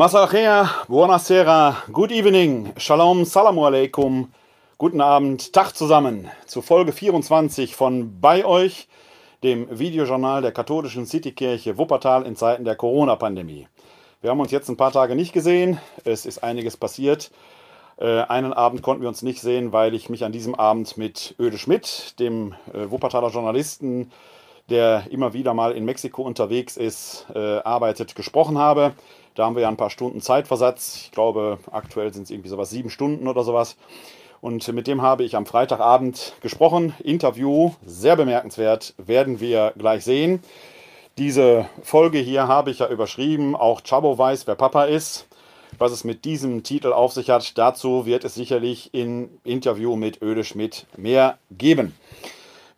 Masalchea, buonasera, good evening, shalom, salamu alaikum, guten Abend, Tag zusammen zu Folge 24 von Bei euch, dem Videojournal der katholischen Citykirche Wuppertal in Zeiten der Corona-Pandemie. Wir haben uns jetzt ein paar Tage nicht gesehen, es ist einiges passiert. Äh, einen Abend konnten wir uns nicht sehen, weil ich mich an diesem Abend mit Öde Schmidt, dem äh, Wuppertaler Journalisten, der immer wieder mal in Mexiko unterwegs ist, äh, arbeitet, gesprochen habe. Da haben wir ja ein paar Stunden Zeitversatz. Ich glaube, aktuell sind es irgendwie sowas sieben Stunden oder sowas. Und mit dem habe ich am Freitagabend gesprochen. Interview, sehr bemerkenswert, werden wir gleich sehen. Diese Folge hier habe ich ja überschrieben. Auch Chabo weiß, wer Papa ist. Was es mit diesem Titel auf sich hat, dazu wird es sicherlich im Interview mit Öde Schmidt mehr geben.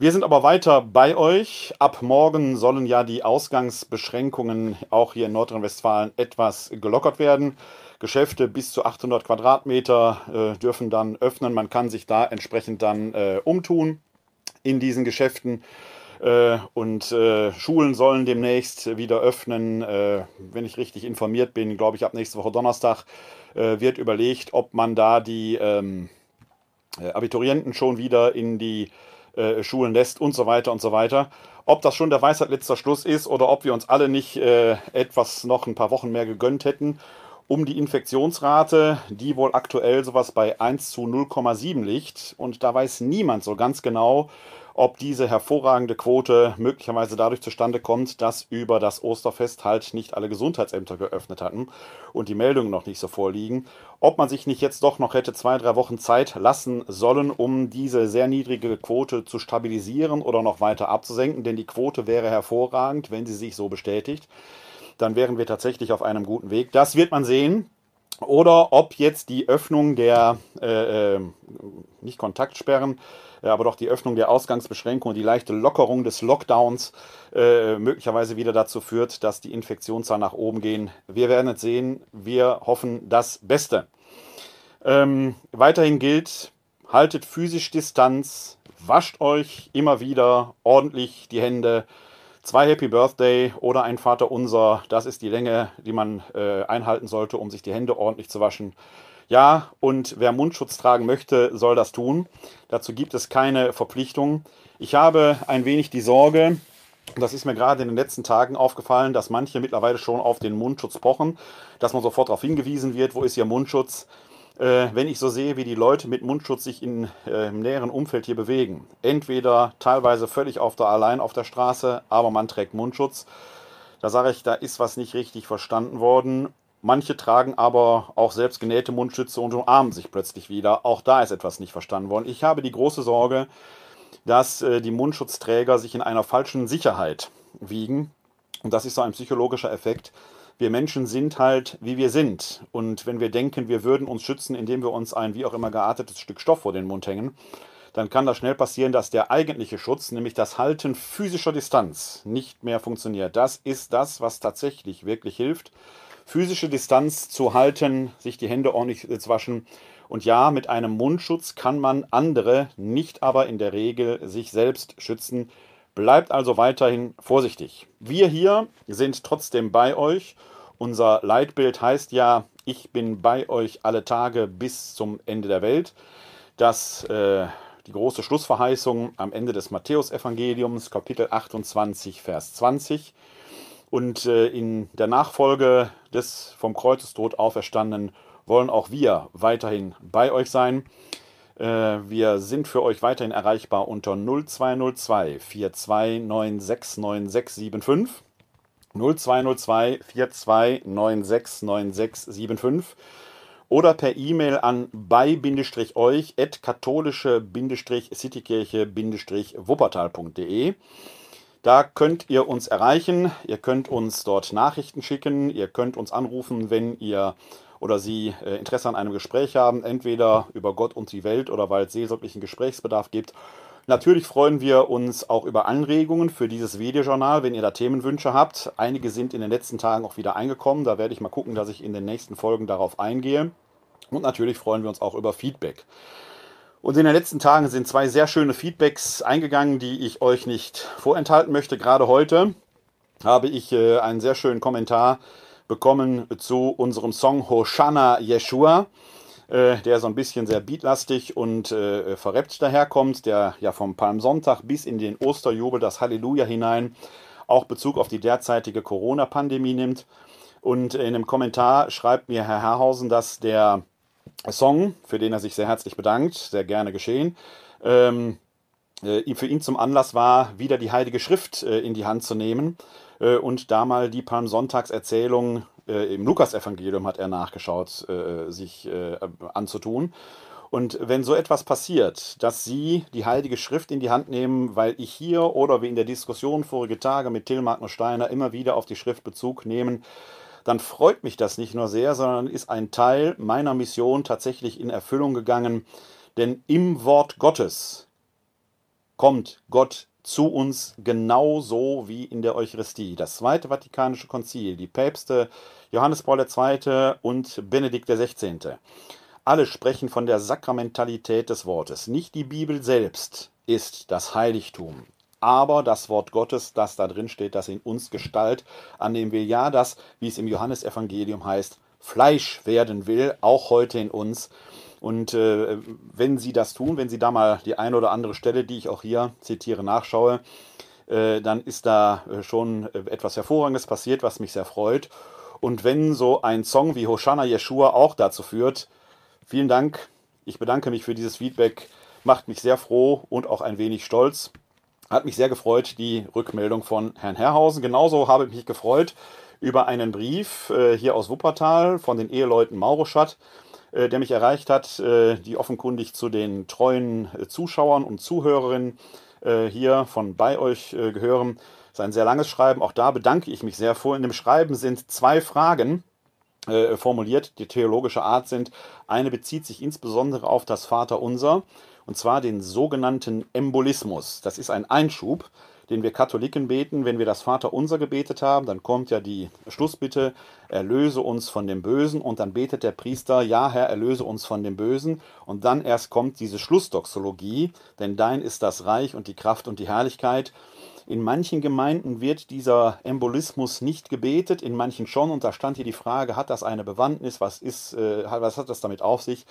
Wir sind aber weiter bei euch. Ab morgen sollen ja die Ausgangsbeschränkungen auch hier in Nordrhein-Westfalen etwas gelockert werden. Geschäfte bis zu 800 Quadratmeter äh, dürfen dann öffnen. Man kann sich da entsprechend dann äh, umtun in diesen Geschäften. Äh, und äh, Schulen sollen demnächst wieder öffnen. Äh, wenn ich richtig informiert bin, glaube ich, ab nächste Woche Donnerstag äh, wird überlegt, ob man da die ähm, Abiturienten schon wieder in die äh, Schulen lässt und so weiter und so weiter. Ob das schon der Weisheit letzter Schluss ist oder ob wir uns alle nicht äh, etwas noch ein paar Wochen mehr gegönnt hätten, um die Infektionsrate, die wohl aktuell sowas bei 1 zu 0,7 liegt. Und da weiß niemand so ganz genau, ob diese hervorragende Quote möglicherweise dadurch zustande kommt, dass über das Osterfest halt nicht alle Gesundheitsämter geöffnet hatten und die Meldungen noch nicht so vorliegen. Ob man sich nicht jetzt doch noch hätte zwei, drei Wochen Zeit lassen sollen, um diese sehr niedrige Quote zu stabilisieren oder noch weiter abzusenken, denn die Quote wäre hervorragend, wenn sie sich so bestätigt. Dann wären wir tatsächlich auf einem guten Weg. Das wird man sehen oder ob jetzt die Öffnung der, äh, äh nicht Kontaktsperren, aber doch die Öffnung der Ausgangsbeschränkungen, und die leichte Lockerung des Lockdowns äh, möglicherweise wieder dazu führt, dass die Infektionszahlen nach oben gehen. Wir werden es sehen. Wir hoffen das Beste. Ähm, weiterhin gilt, haltet physisch Distanz, wascht euch immer wieder ordentlich die Hände. Zwei Happy Birthday oder ein Vater Unser, das ist die Länge, die man äh, einhalten sollte, um sich die Hände ordentlich zu waschen. Ja, und wer Mundschutz tragen möchte, soll das tun. Dazu gibt es keine Verpflichtung. Ich habe ein wenig die Sorge, das ist mir gerade in den letzten Tagen aufgefallen, dass manche mittlerweile schon auf den Mundschutz pochen, dass man sofort darauf hingewiesen wird, wo ist Ihr Mundschutz. Äh, wenn ich so sehe, wie die Leute mit Mundschutz sich in, äh, im näheren Umfeld hier bewegen, entweder teilweise völlig auf der allein auf der Straße, aber man trägt Mundschutz, da sage ich, da ist was nicht richtig verstanden worden. Manche tragen aber auch selbst genähte Mundschütze und umarmen sich plötzlich wieder. Auch da ist etwas nicht verstanden worden. Ich habe die große Sorge, dass äh, die Mundschutzträger sich in einer falschen Sicherheit wiegen. Und das ist so ein psychologischer Effekt. Wir Menschen sind halt, wie wir sind. Und wenn wir denken, wir würden uns schützen, indem wir uns ein wie auch immer geartetes Stück Stoff vor den Mund hängen, dann kann das schnell passieren, dass der eigentliche Schutz, nämlich das Halten physischer Distanz, nicht mehr funktioniert. Das ist das, was tatsächlich wirklich hilft physische Distanz zu halten, sich die Hände ordentlich zu waschen. Und ja, mit einem Mundschutz kann man andere, nicht aber in der Regel sich selbst schützen. Bleibt also weiterhin vorsichtig. Wir hier sind trotzdem bei euch. Unser Leitbild heißt ja, ich bin bei euch alle Tage bis zum Ende der Welt. Das äh, die große Schlussverheißung am Ende des Matthäusevangeliums, Kapitel 28, Vers 20. Und äh, in der Nachfolge des vom Kreuzestod auferstandenen wollen auch wir weiterhin bei euch sein. Äh, wir sind für euch weiterhin erreichbar unter 0202 42969675. 0202 42969675 oder per E-Mail an bei-euch at katholische-citykirche-wuppertal.de. Da könnt ihr uns erreichen, ihr könnt uns dort Nachrichten schicken, ihr könnt uns anrufen, wenn ihr oder Sie äh, Interesse an einem Gespräch haben, entweder über Gott und die Welt oder weil es seelsorglichen Gesprächsbedarf gibt. Natürlich freuen wir uns auch über Anregungen für dieses Videojournal, wenn ihr da Themenwünsche habt. Einige sind in den letzten Tagen auch wieder eingekommen. Da werde ich mal gucken, dass ich in den nächsten Folgen darauf eingehe. Und natürlich freuen wir uns auch über Feedback. Und in den letzten Tagen sind zwei sehr schöne Feedbacks eingegangen, die ich euch nicht vorenthalten möchte. Gerade heute habe ich äh, einen sehr schönen Kommentar bekommen zu unserem Song Hoshana Yeshua, äh, der so ein bisschen sehr beatlastig und äh, verrappt daherkommt, der ja vom Palmsonntag bis in den Osterjubel, das Halleluja hinein, auch Bezug auf die derzeitige Corona-Pandemie nimmt. Und in einem Kommentar schreibt mir Herr Herrhausen, dass der Song, für den er sich sehr herzlich bedankt, sehr gerne geschehen, ähm, äh, für ihn zum Anlass war, wieder die Heilige Schrift äh, in die Hand zu nehmen äh, und da mal die Palmsonntagserzählung äh, im Lukasevangelium hat er nachgeschaut, sich anzutun. Und wenn so etwas passiert, dass Sie die Heilige Schrift in die Hand nehmen, weil ich hier oder wie in der Diskussion vorige Tage mit Till Magnus Steiner immer wieder auf die Schrift Bezug nehmen, dann freut mich das nicht nur sehr, sondern ist ein Teil meiner Mission tatsächlich in Erfüllung gegangen. Denn im Wort Gottes kommt Gott zu uns genauso wie in der Eucharistie. Das Zweite Vatikanische Konzil, die Päpste Johannes Paul II. und Benedikt XVI. Alle sprechen von der Sakramentalität des Wortes. Nicht die Bibel selbst ist das Heiligtum, aber das Wort Gottes, das da drin steht, das in uns Gestalt annehmen will. Ja, das, wie es im Johannesevangelium heißt, Fleisch werden will, auch heute in uns. Und äh, wenn Sie das tun, wenn Sie da mal die eine oder andere Stelle, die ich auch hier zitiere, nachschaue, äh, dann ist da äh, schon äh, etwas Hervorragendes passiert, was mich sehr freut. Und wenn so ein Song wie Hoshana Yeshua auch dazu führt, vielen Dank. Ich bedanke mich für dieses Feedback. Macht mich sehr froh und auch ein wenig stolz. Hat mich sehr gefreut, die Rückmeldung von Herrn Herrhausen. Genauso habe ich mich gefreut über einen Brief äh, hier aus Wuppertal von den Eheleuten Mauroschat äh, der mich erreicht hat, äh, die offenkundig zu den treuen äh, Zuschauern und Zuhörerinnen hier von bei euch gehören. Das ist ein sehr langes Schreiben. Auch da bedanke ich mich sehr vor. In dem Schreiben sind zwei Fragen formuliert, die theologischer Art sind. Eine bezieht sich insbesondere auf das Vaterunser, und zwar den sogenannten Embolismus. Das ist ein Einschub, den wir Katholiken beten, wenn wir das Vaterunser gebetet haben, dann kommt ja die Schlussbitte, erlöse uns von dem Bösen und dann betet der Priester, ja Herr, erlöse uns von dem Bösen und dann erst kommt diese Schlussdoxologie, denn dein ist das Reich und die Kraft und die Herrlichkeit in manchen Gemeinden wird dieser Embolismus nicht gebetet, in manchen schon. Und da stand hier die Frage, hat das eine Bewandtnis? Was, ist, äh, was hat das damit auf sich?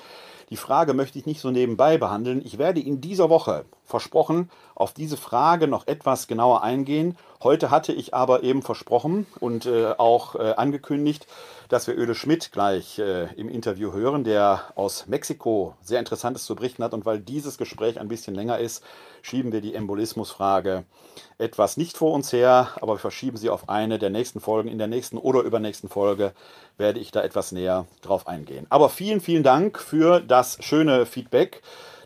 Die Frage möchte ich nicht so nebenbei behandeln. Ich werde in dieser Woche, versprochen, auf diese Frage noch etwas genauer eingehen. Heute hatte ich aber eben versprochen und äh, auch äh, angekündigt, dass wir Öle Schmidt gleich äh, im Interview hören, der aus Mexiko sehr Interessantes zu berichten hat. Und weil dieses Gespräch ein bisschen länger ist, schieben wir die Embolismusfrage etwas nicht vor uns her, aber wir verschieben sie auf eine der nächsten Folgen. In der nächsten oder übernächsten Folge werde ich da etwas näher drauf eingehen. Aber vielen, vielen Dank für das schöne Feedback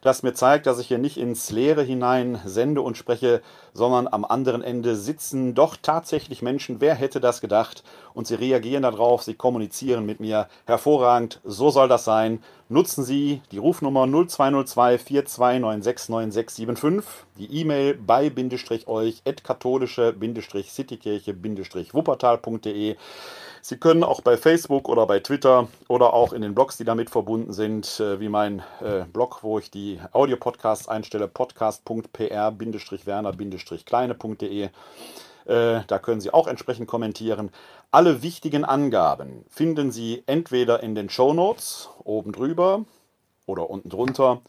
das mir zeigt, dass ich hier nicht ins Leere hinein sende und spreche, sondern am anderen Ende sitzen doch tatsächlich Menschen. Wer hätte das gedacht? Und sie reagieren darauf, sie kommunizieren mit mir. Hervorragend, so soll das sein. Nutzen Sie die Rufnummer 0202 42969675, die E-Mail bei-euch at katholische-citykirche-wuppertal.de. Sie können auch bei Facebook oder bei Twitter oder auch in den Blogs, die damit verbunden sind, äh, wie mein äh, Blog, wo ich die Audio-Podcasts einstelle, podcast.pr-werner-kleine.de. Äh, da können Sie auch entsprechend kommentieren. Alle wichtigen Angaben finden Sie entweder in den Show Notes oben drüber oder unten drunter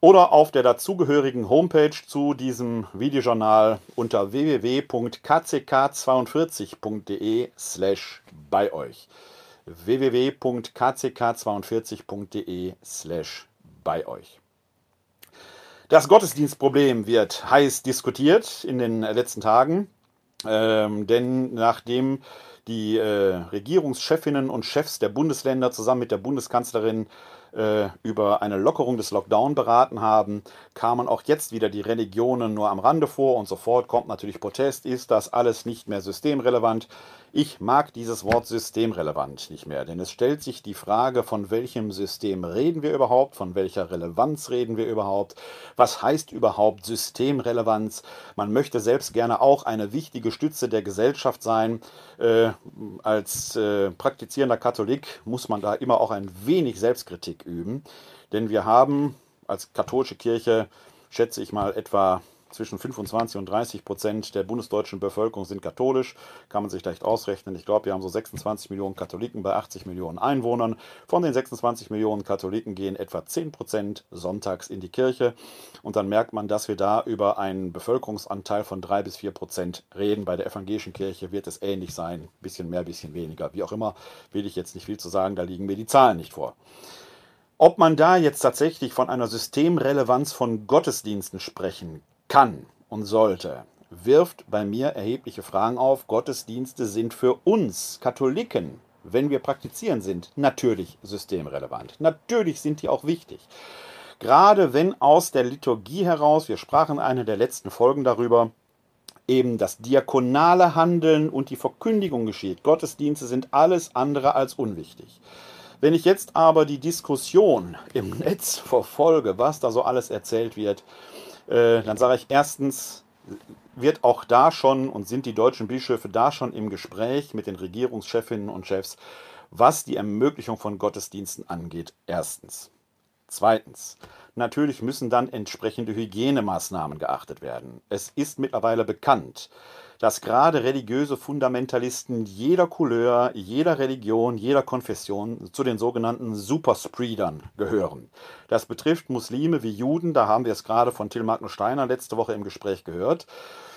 oder auf der dazugehörigen Homepage zu diesem Videojournal unter www.kck42.de slash bei euch. www.kck42.de slash bei euch. Das Gottesdienstproblem wird heiß diskutiert in den letzten Tagen, ähm, denn nachdem die äh, Regierungschefinnen und Chefs der Bundesländer zusammen mit der Bundeskanzlerin äh, über eine Lockerung des Lockdown beraten haben, kamen auch jetzt wieder die Religionen nur am Rande vor und sofort kommt natürlich Protest. Ist das alles nicht mehr systemrelevant? Ich mag dieses Wort systemrelevant nicht mehr, denn es stellt sich die Frage, von welchem System reden wir überhaupt, von welcher Relevanz reden wir überhaupt, was heißt überhaupt Systemrelevanz. Man möchte selbst gerne auch eine wichtige Stütze der Gesellschaft sein. Äh, als äh, praktizierender Katholik muss man da immer auch ein wenig Selbstkritik üben, denn wir haben als katholische Kirche, schätze ich mal, etwa zwischen 25 und 30 Prozent der bundesdeutschen Bevölkerung sind katholisch. Kann man sich leicht ausrechnen. Ich glaube, wir haben so 26 Millionen Katholiken bei 80 Millionen Einwohnern. Von den 26 Millionen Katholiken gehen etwa 10 Prozent sonntags in die Kirche. Und dann merkt man, dass wir da über einen Bevölkerungsanteil von 3 bis 4 Prozent reden. Bei der evangelischen Kirche wird es ähnlich sein. Bisschen mehr, bisschen weniger. Wie auch immer, will ich jetzt nicht viel zu sagen. Da liegen mir die Zahlen nicht vor. Ob man da jetzt tatsächlich von einer Systemrelevanz von Gottesdiensten sprechen kann und sollte, wirft bei mir erhebliche Fragen auf. Gottesdienste sind für uns Katholiken, wenn wir praktizieren sind, natürlich systemrelevant. Natürlich sind die auch wichtig. Gerade wenn aus der Liturgie heraus, wir sprachen in einer der letzten Folgen darüber, eben das diakonale Handeln und die Verkündigung geschieht. Gottesdienste sind alles andere als unwichtig. Wenn ich jetzt aber die Diskussion im Netz verfolge, was da so alles erzählt wird, äh, dann sage ich erstens, wird auch da schon und sind die deutschen Bischöfe da schon im Gespräch mit den Regierungschefinnen und Chefs, was die Ermöglichung von Gottesdiensten angeht. Erstens. Zweitens. Natürlich müssen dann entsprechende Hygienemaßnahmen geachtet werden. Es ist mittlerweile bekannt, dass gerade religiöse Fundamentalisten jeder Couleur, jeder Religion, jeder Konfession zu den sogenannten Superspreadern gehören. Das betrifft Muslime wie Juden, da haben wir es gerade von Till Magnus Steiner letzte Woche im Gespräch gehört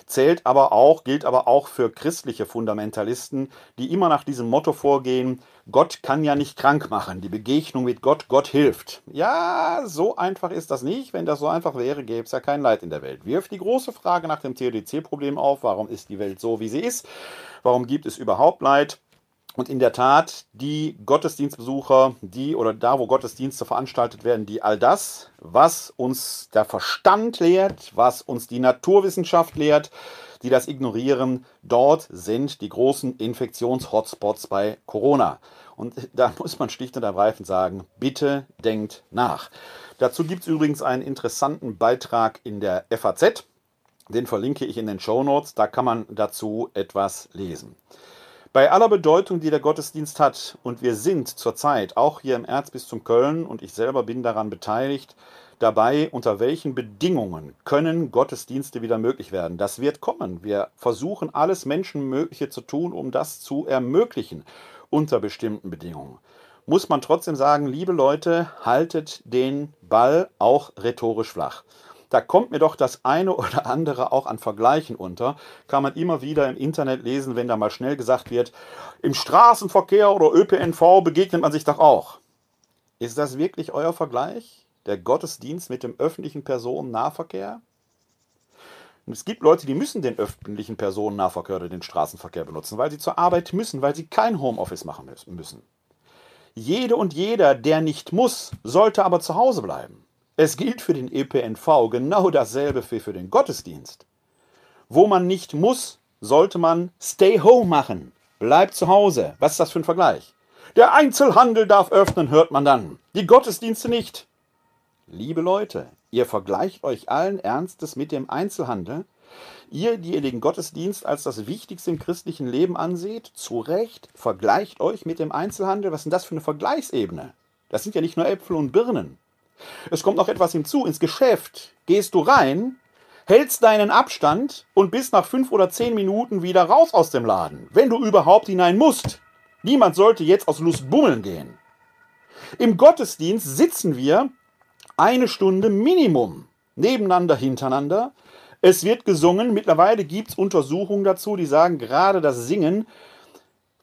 zählt aber auch, gilt aber auch für christliche Fundamentalisten, die immer nach diesem Motto vorgehen, Gott kann ja nicht krank machen, die Begegnung mit Gott, Gott hilft. Ja, so einfach ist das nicht. Wenn das so einfach wäre, gäbe es ja kein Leid in der Welt. Wirft die große Frage nach dem Theodizee-Problem auf, warum ist die Welt so, wie sie ist? Warum gibt es überhaupt Leid? Und in der Tat, die Gottesdienstbesucher, die oder da, wo Gottesdienste veranstaltet werden, die all das, was uns der Verstand lehrt, was uns die Naturwissenschaft lehrt, die das ignorieren, dort sind die großen Infektions-Hotspots bei Corona. Und da muss man schlicht und ergreifend sagen, bitte denkt nach. Dazu gibt es übrigens einen interessanten Beitrag in der FAZ. Den verlinke ich in den Show Notes. Da kann man dazu etwas lesen. Bei aller Bedeutung, die der Gottesdienst hat, und wir sind zurzeit auch hier im Erzbistum Köln, und ich selber bin daran beteiligt, dabei, unter welchen Bedingungen können Gottesdienste wieder möglich werden. Das wird kommen. Wir versuchen alles Menschenmögliche zu tun, um das zu ermöglichen unter bestimmten Bedingungen. Muss man trotzdem sagen, liebe Leute, haltet den Ball auch rhetorisch flach da kommt mir doch das eine oder andere auch an Vergleichen unter. Kann man immer wieder im Internet lesen, wenn da mal schnell gesagt wird, im Straßenverkehr oder ÖPNV begegnet man sich doch auch. Ist das wirklich euer Vergleich? Der Gottesdienst mit dem öffentlichen Personennahverkehr? Und es gibt Leute, die müssen den öffentlichen Personennahverkehr oder den Straßenverkehr benutzen, weil sie zur Arbeit müssen, weil sie kein Homeoffice machen müssen. Jede und jeder, der nicht muss, sollte aber zu Hause bleiben. Es gilt für den ÖPNV genau dasselbe wie für den Gottesdienst. Wo man nicht muss, sollte man Stay Home machen. Bleibt zu Hause. Was ist das für ein Vergleich? Der Einzelhandel darf öffnen, hört man dann. Die Gottesdienste nicht. Liebe Leute, ihr vergleicht euch allen Ernstes mit dem Einzelhandel. Ihr, die ihr den Gottesdienst als das Wichtigste im christlichen Leben anseht, zu Recht, vergleicht euch mit dem Einzelhandel. Was ist denn das für eine Vergleichsebene? Das sind ja nicht nur Äpfel und Birnen. Es kommt noch etwas hinzu. Ins Geschäft gehst du rein, hältst deinen Abstand und bist nach fünf oder zehn Minuten wieder raus aus dem Laden, wenn du überhaupt hinein musst. Niemand sollte jetzt aus Lust bummeln gehen. Im Gottesdienst sitzen wir eine Stunde Minimum nebeneinander, hintereinander. Es wird gesungen. Mittlerweile gibt es Untersuchungen dazu, die sagen, gerade das Singen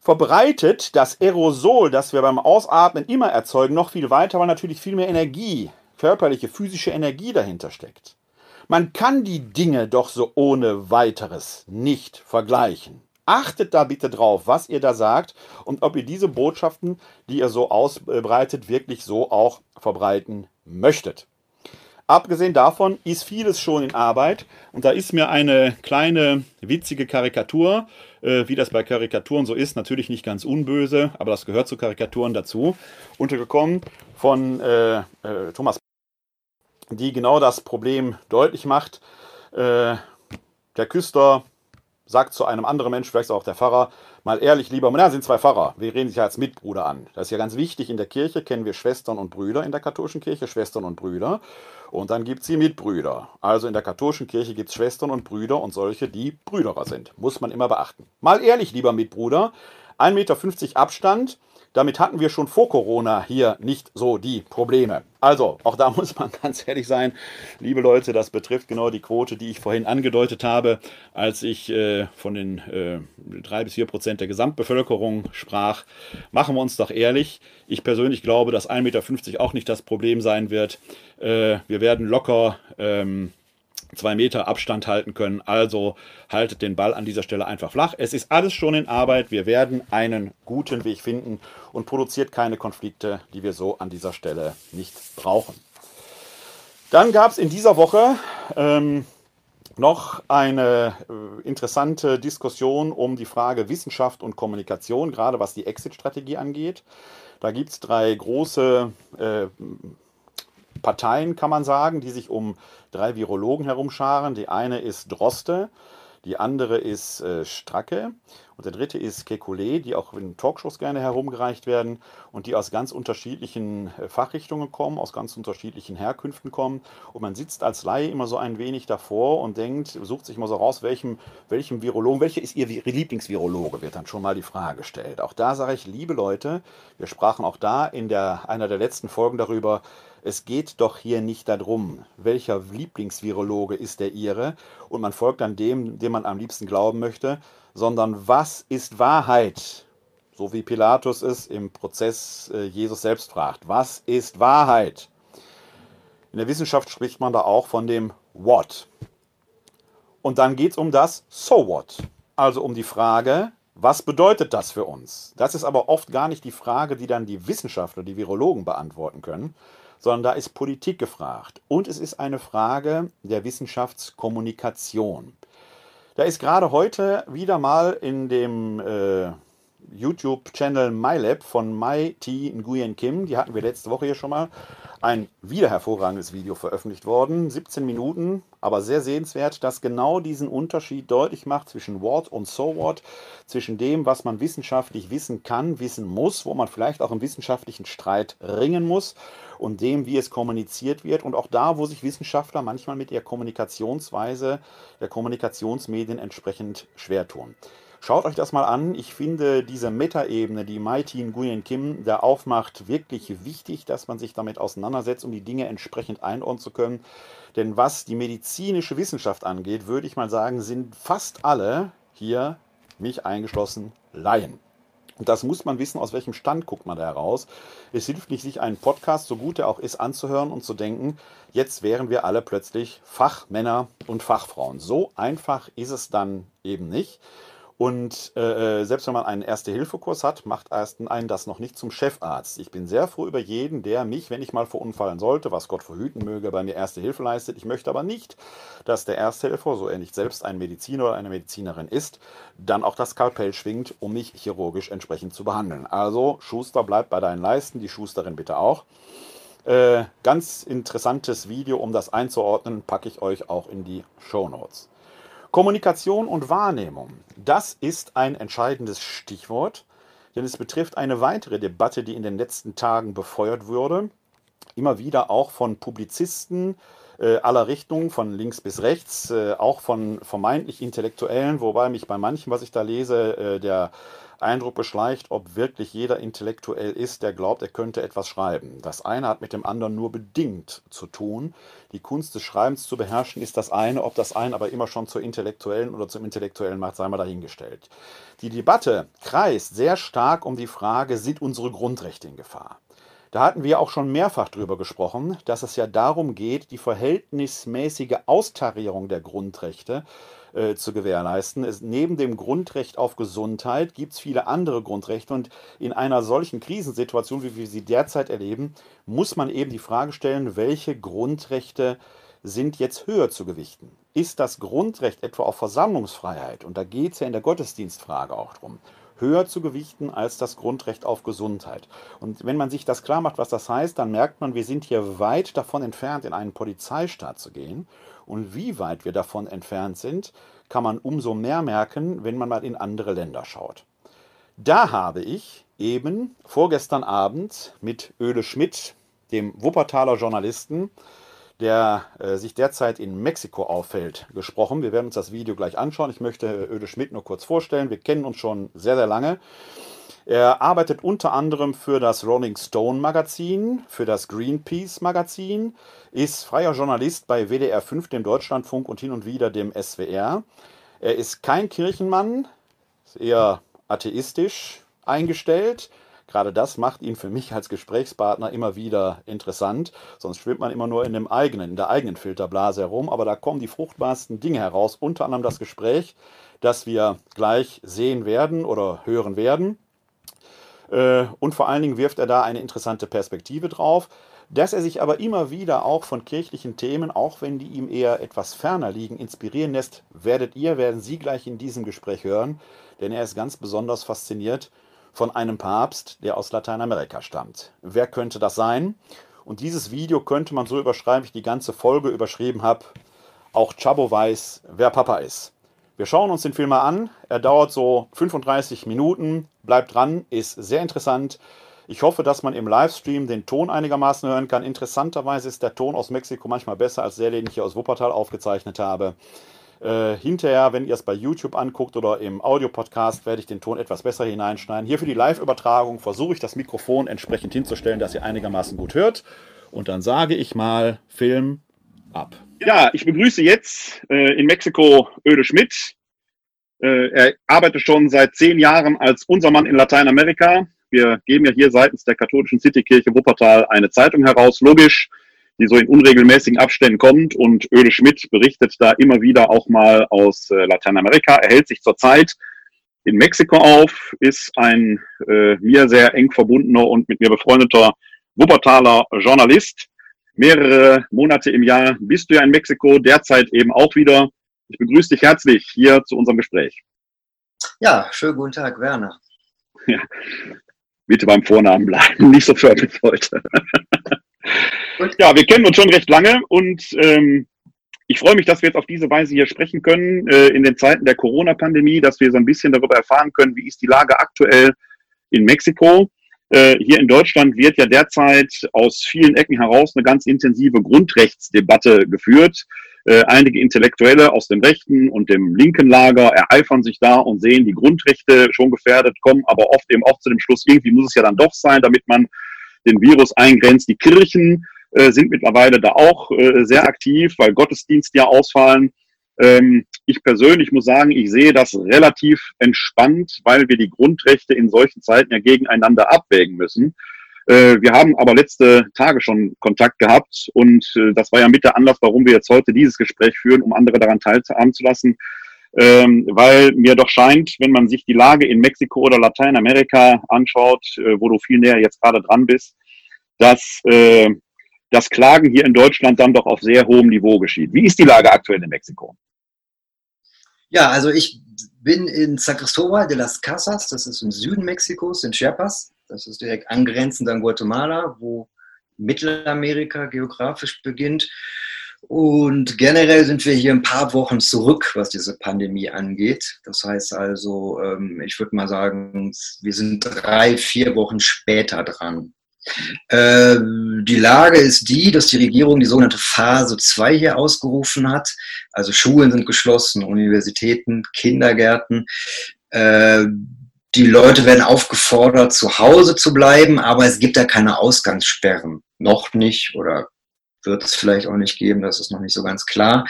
verbreitet das Aerosol, das wir beim Ausatmen immer erzeugen, noch viel weiter, weil natürlich viel mehr Energie, körperliche, physische Energie dahinter steckt. Man kann die Dinge doch so ohne weiteres nicht vergleichen. Achtet da bitte drauf, was ihr da sagt und ob ihr diese Botschaften, die ihr so ausbreitet, wirklich so auch verbreiten möchtet. Abgesehen davon ist vieles schon in Arbeit und da ist mir eine kleine witzige Karikatur, äh, wie das bei Karikaturen so ist, natürlich nicht ganz unböse, aber das gehört zu Karikaturen dazu, untergekommen von äh, äh, Thomas, die genau das Problem deutlich macht. Äh, der Küster sagt zu einem anderen Menschen, vielleicht auch der Pfarrer, Mal ehrlich, lieber, na, sind zwei Pfarrer. Wir reden sich ja als Mitbruder an. Das ist ja ganz wichtig. In der Kirche kennen wir Schwestern und Brüder in der katholischen Kirche, Schwestern und Brüder. Und dann gibt es die Mitbrüder. Also in der katholischen Kirche gibt es Schwestern und Brüder und solche, die Brüderer sind. Muss man immer beachten. Mal ehrlich, lieber Mitbruder, 1,50 Meter Abstand damit hatten wir schon vor Corona hier nicht so die Probleme. Also, auch da muss man ganz ehrlich sein, liebe Leute, das betrifft genau die Quote, die ich vorhin angedeutet habe, als ich äh, von den äh, 3 bis 4 Prozent der Gesamtbevölkerung sprach. Machen wir uns doch ehrlich. Ich persönlich glaube, dass 1,50 Meter auch nicht das Problem sein wird. Äh, wir werden locker. Ähm, zwei Meter Abstand halten können. Also haltet den Ball an dieser Stelle einfach flach. Es ist alles schon in Arbeit. Wir werden einen guten Weg finden und produziert keine Konflikte, die wir so an dieser Stelle nicht brauchen. Dann gab es in dieser Woche ähm, noch eine äh, interessante Diskussion um die Frage Wissenschaft und Kommunikation, gerade was die Exit-Strategie angeht. Da gibt es drei große äh, Parteien, kann man sagen, die sich um drei Virologen herumscharen. Die eine ist Droste, die andere ist äh, Stracke und der dritte ist Kekulé, die auch in Talkshows gerne herumgereicht werden und die aus ganz unterschiedlichen äh, Fachrichtungen kommen, aus ganz unterschiedlichen Herkünften kommen. Und man sitzt als Laie immer so ein wenig davor und denkt, sucht sich mal so raus, welchem, welchem Virologen, welcher ist Ihr Lieblingsvirologe, wird dann schon mal die Frage gestellt. Auch da sage ich, liebe Leute, wir sprachen auch da in der, einer der letzten Folgen darüber, es geht doch hier nicht darum, welcher Lieblingsvirologe ist der Ihre und man folgt dann dem, dem man am liebsten glauben möchte, sondern was ist Wahrheit? So wie Pilatus es im Prozess äh, Jesus selbst fragt. Was ist Wahrheit? In der Wissenschaft spricht man da auch von dem What. Und dann geht es um das So What. Also um die Frage, was bedeutet das für uns? Das ist aber oft gar nicht die Frage, die dann die Wissenschaftler, die Virologen beantworten können, sondern da ist Politik gefragt. Und es ist eine Frage der Wissenschaftskommunikation. Da ist gerade heute wieder mal in dem äh, YouTube-Channel MyLab von Mai T. Nguyen Kim, die hatten wir letzte Woche hier schon mal, ein wieder hervorragendes Video veröffentlicht worden. 17 Minuten, aber sehr sehenswert, das genau diesen Unterschied deutlich macht zwischen What und So What, zwischen dem, was man wissenschaftlich wissen kann, wissen muss, wo man vielleicht auch im wissenschaftlichen Streit ringen muss und dem, wie es kommuniziert wird und auch da, wo sich Wissenschaftler manchmal mit der Kommunikationsweise der Kommunikationsmedien entsprechend schwer tun. Schaut euch das mal an. Ich finde diese Metaebene, die Mighty Nguyen Kim da aufmacht, wirklich wichtig, dass man sich damit auseinandersetzt, um die Dinge entsprechend einordnen zu können. Denn was die medizinische Wissenschaft angeht, würde ich mal sagen, sind fast alle hier, mich eingeschlossen, Laien. Das muss man wissen, aus welchem Stand guckt man da heraus. Es hilft nicht, sich einen Podcast, so gut er auch ist, anzuhören und zu denken, jetzt wären wir alle plötzlich Fachmänner und Fachfrauen. So einfach ist es dann eben nicht. Und äh, äh, selbst wenn man einen Erste-Hilfe-Kurs hat, macht erst einen das noch nicht zum Chefarzt. Ich bin sehr froh über jeden, der mich, wenn ich mal verunfallen sollte, was Gott verhüten möge, bei mir Erste Hilfe leistet. Ich möchte aber nicht, dass der Ersthelfer, so er nicht selbst ein Mediziner oder eine Medizinerin ist, dann auch das Skalpell schwingt, um mich chirurgisch entsprechend zu behandeln. Also Schuster bleibt bei deinen Leisten, die Schusterin bitte auch. Äh, ganz interessantes Video, um das einzuordnen, packe ich euch auch in die Show Notes. Kommunikation und Wahrnehmung, das ist ein entscheidendes Stichwort, denn es betrifft eine weitere Debatte, die in den letzten Tagen befeuert wurde, immer wieder auch von Publizisten äh, aller Richtungen, von links bis rechts, äh, auch von vermeintlich Intellektuellen, wobei mich bei manchem, was ich da lese, äh, der Eindruck beschleicht, ob wirklich jeder intellektuell ist, der glaubt, er könnte etwas schreiben. Das eine hat mit dem anderen nur bedingt zu tun. Die Kunst des Schreibens zu beherrschen ist das eine, ob das einen aber immer schon zur intellektuellen oder zum intellektuellen macht, sei mal dahingestellt. Die Debatte kreist sehr stark um die Frage, sind unsere Grundrechte in Gefahr? Da hatten wir auch schon mehrfach drüber gesprochen, dass es ja darum geht, die verhältnismäßige Austarierung der Grundrechte äh, zu gewährleisten. Es, neben dem Grundrecht auf Gesundheit gibt es viele andere Grundrechte und in einer solchen Krisensituation, wie wir sie derzeit erleben, muss man eben die Frage stellen, welche Grundrechte sind jetzt höher zu gewichten. Ist das Grundrecht etwa auf Versammlungsfreiheit, und da geht es ja in der Gottesdienstfrage auch drum, höher zu gewichten als das Grundrecht auf Gesundheit. Und wenn man sich das klar macht, was das heißt, dann merkt man, wir sind hier weit davon entfernt, in einen Polizeistaat zu gehen. Und wie weit wir davon entfernt sind, kann man umso mehr merken, wenn man mal in andere Länder schaut. Da habe ich eben vorgestern Abend mit Öle Schmidt, dem Wuppertaler Journalisten, der äh, sich derzeit in Mexiko auffällt, gesprochen. Wir werden uns das Video gleich anschauen. Ich möchte Öde Schmidt nur kurz vorstellen. Wir kennen uns schon sehr, sehr lange. Er arbeitet unter anderem für das Rolling Stone Magazin, für das Greenpeace Magazin, ist freier Journalist bei WDR 5, dem Deutschlandfunk und hin und wieder dem SWR. Er ist kein Kirchenmann, ist eher atheistisch eingestellt, Gerade das macht ihn für mich als Gesprächspartner immer wieder interessant. Sonst schwimmt man immer nur in, dem eigenen, in der eigenen Filterblase herum. Aber da kommen die fruchtbarsten Dinge heraus. Unter anderem das Gespräch, das wir gleich sehen werden oder hören werden. Äh, und vor allen Dingen wirft er da eine interessante Perspektive drauf. Dass er sich aber immer wieder auch von kirchlichen Themen, auch wenn die ihm eher etwas ferner liegen, inspirieren lässt, werdet ihr, werden Sie gleich in diesem Gespräch hören. Denn er ist ganz besonders fasziniert von einem Papst, der aus Lateinamerika stammt. Wer könnte das sein? Und dieses Video könnte man so überschreiben, wie ich die ganze Folge überschrieben habe. Auch Chabo weiß, wer Papa ist. Wir schauen uns den Film mal an. Er dauert so 35 Minuten. Bleibt dran, ist sehr interessant. Ich hoffe, dass man im Livestream den Ton einigermaßen hören kann. Interessanterweise ist der Ton aus Mexiko manchmal besser als der, den ich hier aus Wuppertal aufgezeichnet habe. Äh, hinterher, wenn ihr es bei YouTube anguckt oder im Audiopodcast, werde ich den Ton etwas besser hineinschneiden. Hier für die Live-Übertragung versuche ich das Mikrofon entsprechend hinzustellen, dass ihr einigermaßen gut hört. Und dann sage ich mal Film ab. Ja, ich begrüße jetzt äh, in Mexiko Öde Schmidt. Äh, er arbeitet schon seit zehn Jahren als unser Mann in Lateinamerika. Wir geben ja hier seitens der katholischen Citykirche Wuppertal eine Zeitung heraus. Logisch, die so in unregelmäßigen Abständen kommt. Und Öle Schmidt berichtet da immer wieder auch mal aus äh, Lateinamerika. Er hält sich zurzeit in Mexiko auf, ist ein äh, mir sehr eng verbundener und mit mir befreundeter Wuppertaler Journalist. Mehrere Monate im Jahr bist du ja in Mexiko, derzeit eben auch wieder. Ich begrüße dich herzlich hier zu unserem Gespräch. Ja, schönen guten Tag, Werner. Ja, bitte beim Vornamen bleiben, nicht so förmlich heute. Ja, wir kennen uns schon recht lange und ähm, ich freue mich, dass wir jetzt auf diese Weise hier sprechen können äh, in den Zeiten der Corona-Pandemie, dass wir so ein bisschen darüber erfahren können, wie ist die Lage aktuell in Mexiko. Äh, hier in Deutschland wird ja derzeit aus vielen Ecken heraus eine ganz intensive Grundrechtsdebatte geführt. Äh, einige Intellektuelle aus dem rechten und dem linken Lager ereifern sich da und sehen die Grundrechte schon gefährdet, kommen aber oft eben auch zu dem Schluss, irgendwie muss es ja dann doch sein, damit man den Virus eingrenzt. Die Kirchen äh, sind mittlerweile da auch äh, sehr aktiv, weil Gottesdienste ja ausfallen. Ähm, ich persönlich muss sagen, ich sehe das relativ entspannt, weil wir die Grundrechte in solchen Zeiten ja gegeneinander abwägen müssen. Äh, wir haben aber letzte Tage schon Kontakt gehabt und das war ja mit der Anlass, warum wir jetzt heute dieses Gespräch führen, um andere daran teilhaben zu lassen, ähm, weil mir doch scheint, wenn man sich die Lage in Mexiko oder Lateinamerika anschaut, wo du viel näher jetzt gerade dran bist, dass das Klagen hier in Deutschland dann doch auf sehr hohem Niveau geschieht. Wie ist die Lage aktuell in Mexiko? Ja, also ich bin in San Cristóbal de las Casas, das ist im Süden Mexikos, in Chiapas. Das ist direkt angrenzend an Guatemala, wo Mittelamerika geografisch beginnt. Und generell sind wir hier ein paar Wochen zurück, was diese Pandemie angeht. Das heißt also, ähm, ich würde mal sagen, wir sind drei, vier Wochen später dran. Ähm, die Lage ist die, dass die Regierung die sogenannte Phase 2 hier ausgerufen hat. Also Schulen sind geschlossen, Universitäten, Kindergärten. Ähm, die Leute werden aufgefordert, zu Hause zu bleiben, aber es gibt da keine Ausgangssperren. Noch nicht oder wird es vielleicht auch nicht geben, das ist noch nicht so ganz klar.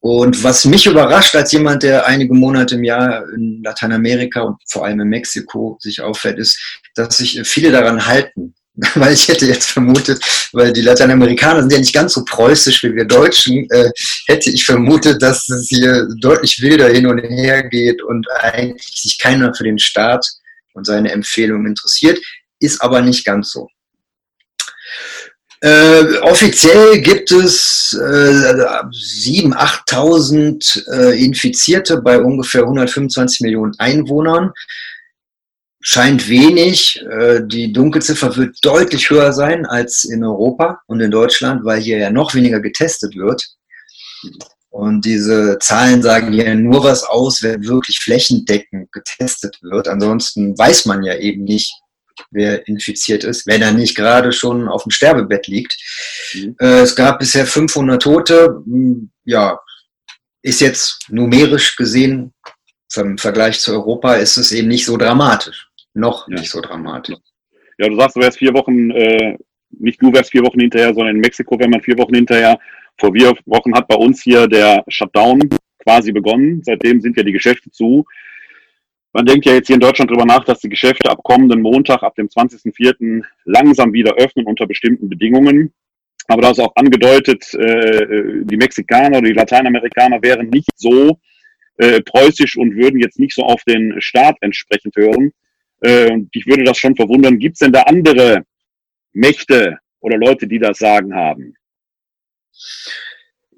Und was mich überrascht als jemand, der einige Monate im Jahr in Lateinamerika und vor allem in Mexiko sich auffällt, ist, dass sich viele daran halten. Weil ich hätte jetzt vermutet, weil die Lateinamerikaner sind ja nicht ganz so preußisch wie wir Deutschen, äh, hätte ich vermutet, dass es hier deutlich wilder hin und her geht und eigentlich sich keiner für den Staat und seine Empfehlungen interessiert, ist aber nicht ganz so. Äh, offiziell gibt es äh, 7.000, 8.000 äh, Infizierte bei ungefähr 125 Millionen Einwohnern. Scheint wenig. Äh, die Dunkelziffer wird deutlich höher sein als in Europa und in Deutschland, weil hier ja noch weniger getestet wird. Und diese Zahlen sagen ja nur was aus, wenn wirklich flächendeckend getestet wird. Ansonsten weiß man ja eben nicht, wer infiziert ist, wenn er nicht gerade schon auf dem Sterbebett liegt. Mhm. Äh, es gab bisher 500 Tote. Hm, ja, ist jetzt numerisch gesehen im Vergleich zu Europa ist es eben nicht so dramatisch. Noch ja. nicht so dramatisch. Ja, du sagst, du wärst vier Wochen, äh, nicht du wärst vier Wochen hinterher, sondern in Mexiko wäre man vier Wochen hinterher. Vor vier Wochen hat bei uns hier der Shutdown quasi begonnen. Seitdem sind ja die Geschäfte zu. Man denkt ja jetzt hier in Deutschland drüber nach, dass die Geschäfte ab kommenden Montag, ab dem 20.04. langsam wieder öffnen unter bestimmten Bedingungen. Aber da ist auch angedeutet, äh, die Mexikaner oder die Lateinamerikaner wären nicht so äh, preußisch und würden jetzt nicht so auf den Staat entsprechend hören. Äh, und ich würde das schon verwundern, gibt es denn da andere Mächte oder Leute, die das Sagen haben?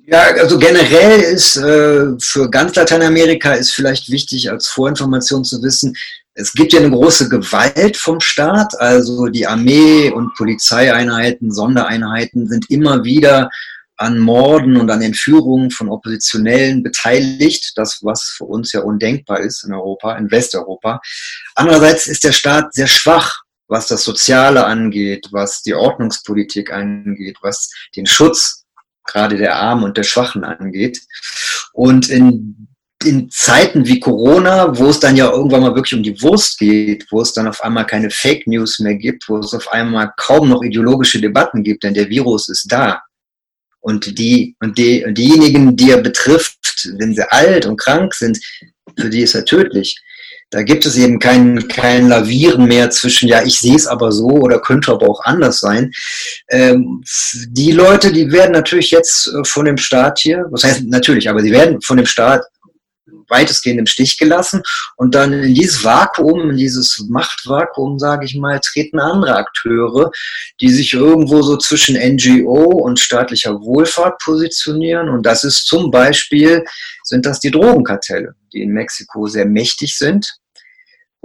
Ja, also generell ist äh, für ganz Lateinamerika ist vielleicht wichtig als Vorinformation zu wissen, es gibt ja eine große Gewalt vom Staat, also die Armee und Polizeieinheiten, Sondereinheiten sind immer wieder an Morden und an Entführungen von Oppositionellen beteiligt, das was für uns ja undenkbar ist in Europa, in Westeuropa. Andererseits ist der Staat sehr schwach, was das Soziale angeht, was die Ordnungspolitik angeht, was den Schutz gerade der Armen und der Schwachen angeht. Und in, in Zeiten wie Corona, wo es dann ja irgendwann mal wirklich um die Wurst geht, wo es dann auf einmal keine Fake News mehr gibt, wo es auf einmal kaum noch ideologische Debatten gibt, denn der Virus ist da. Und die, und die, und diejenigen, die er betrifft, wenn sie alt und krank sind, für die ist er tödlich. Da gibt es eben kein, kein Lavieren mehr zwischen, ja, ich sehe es aber so oder könnte aber auch anders sein. Ähm, die Leute, die werden natürlich jetzt äh, von dem Staat hier, was heißt natürlich, aber sie werden von dem Staat weitestgehend im Stich gelassen. Und dann in dieses Vakuum, in dieses Machtvakuum, sage ich mal, treten andere Akteure, die sich irgendwo so zwischen NGO und staatlicher Wohlfahrt positionieren. Und das ist zum Beispiel, sind das die Drogenkartelle, die in Mexiko sehr mächtig sind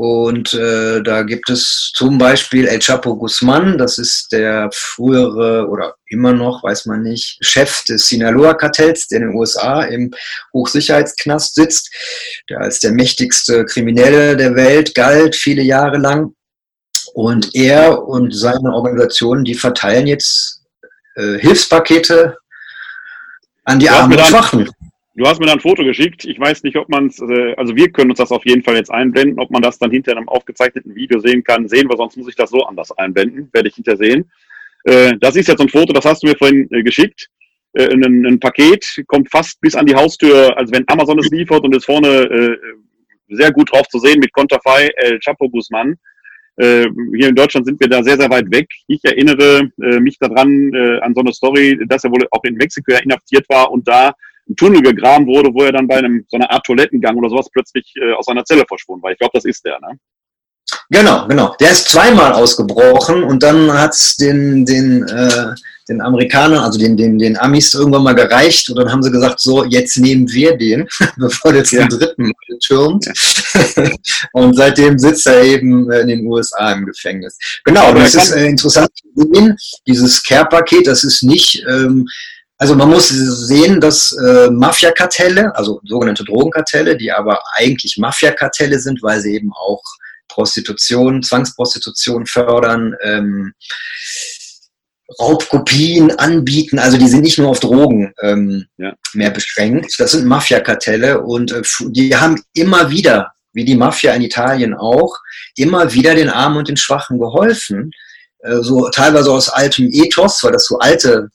und äh, da gibt es zum Beispiel El Chapo Guzman, das ist der frühere oder immer noch, weiß man nicht, Chef des Sinaloa-Kartells, der in den USA im Hochsicherheitsknast sitzt, der als der mächtigste Kriminelle der Welt galt, viele Jahre lang. Und er und seine Organisation, die verteilen jetzt äh, Hilfspakete an die Armen und Schwachen. Du hast mir da ein Foto geschickt. Ich weiß nicht, ob man es, äh, also wir können uns das auf jeden Fall jetzt einblenden. Ob man das dann hinter einem aufgezeichneten Video sehen kann, sehen wir, sonst muss ich das so anders einblenden. Werde ich hinter sehen. Äh, das ist jetzt ein Foto, das hast du mir vorhin äh, geschickt. Ein, ein, Paket kommt fast bis an die Haustür, als wenn Amazon es liefert und ist vorne sehr gut drauf zu sehen mit Konterfei El Chapo Guzman. Hier in Deutschland sind wir da sehr, sehr weit weg. Ich erinnere mich daran, an so eine Story, dass er wohl auch in Mexiko inhaftiert war und da ein Tunnel gegraben wurde, wo er dann bei einem so einer Art Toilettengang oder sowas plötzlich äh, aus seiner Zelle verschwunden war. Ich glaube, das ist der, ne? Genau, genau. Der ist zweimal ausgebrochen und dann hat es den, den, äh, den Amerikanern, also den, den, den Amis irgendwann mal gereicht und dann haben sie gesagt, so, jetzt nehmen wir den, bevor der zum ja. dritten Mal türmt. Ja. und seitdem sitzt er eben in den USA im Gefängnis. Genau, Aber das ist äh, interessant zu sehen, dieses Care-Paket, das ist nicht ähm, also man muss sehen, dass äh, Mafiakartelle, also sogenannte Drogenkartelle, die aber eigentlich Mafiakartelle sind, weil sie eben auch Prostitution, Zwangsprostitution fördern, ähm, Raubkopien anbieten. Also die sind nicht nur auf Drogen ähm, ja. mehr beschränkt. Das sind Mafiakartelle und äh, die haben immer wieder, wie die Mafia in Italien auch, immer wieder den Armen und den Schwachen geholfen. Äh, so teilweise aus altem Ethos, weil das so alte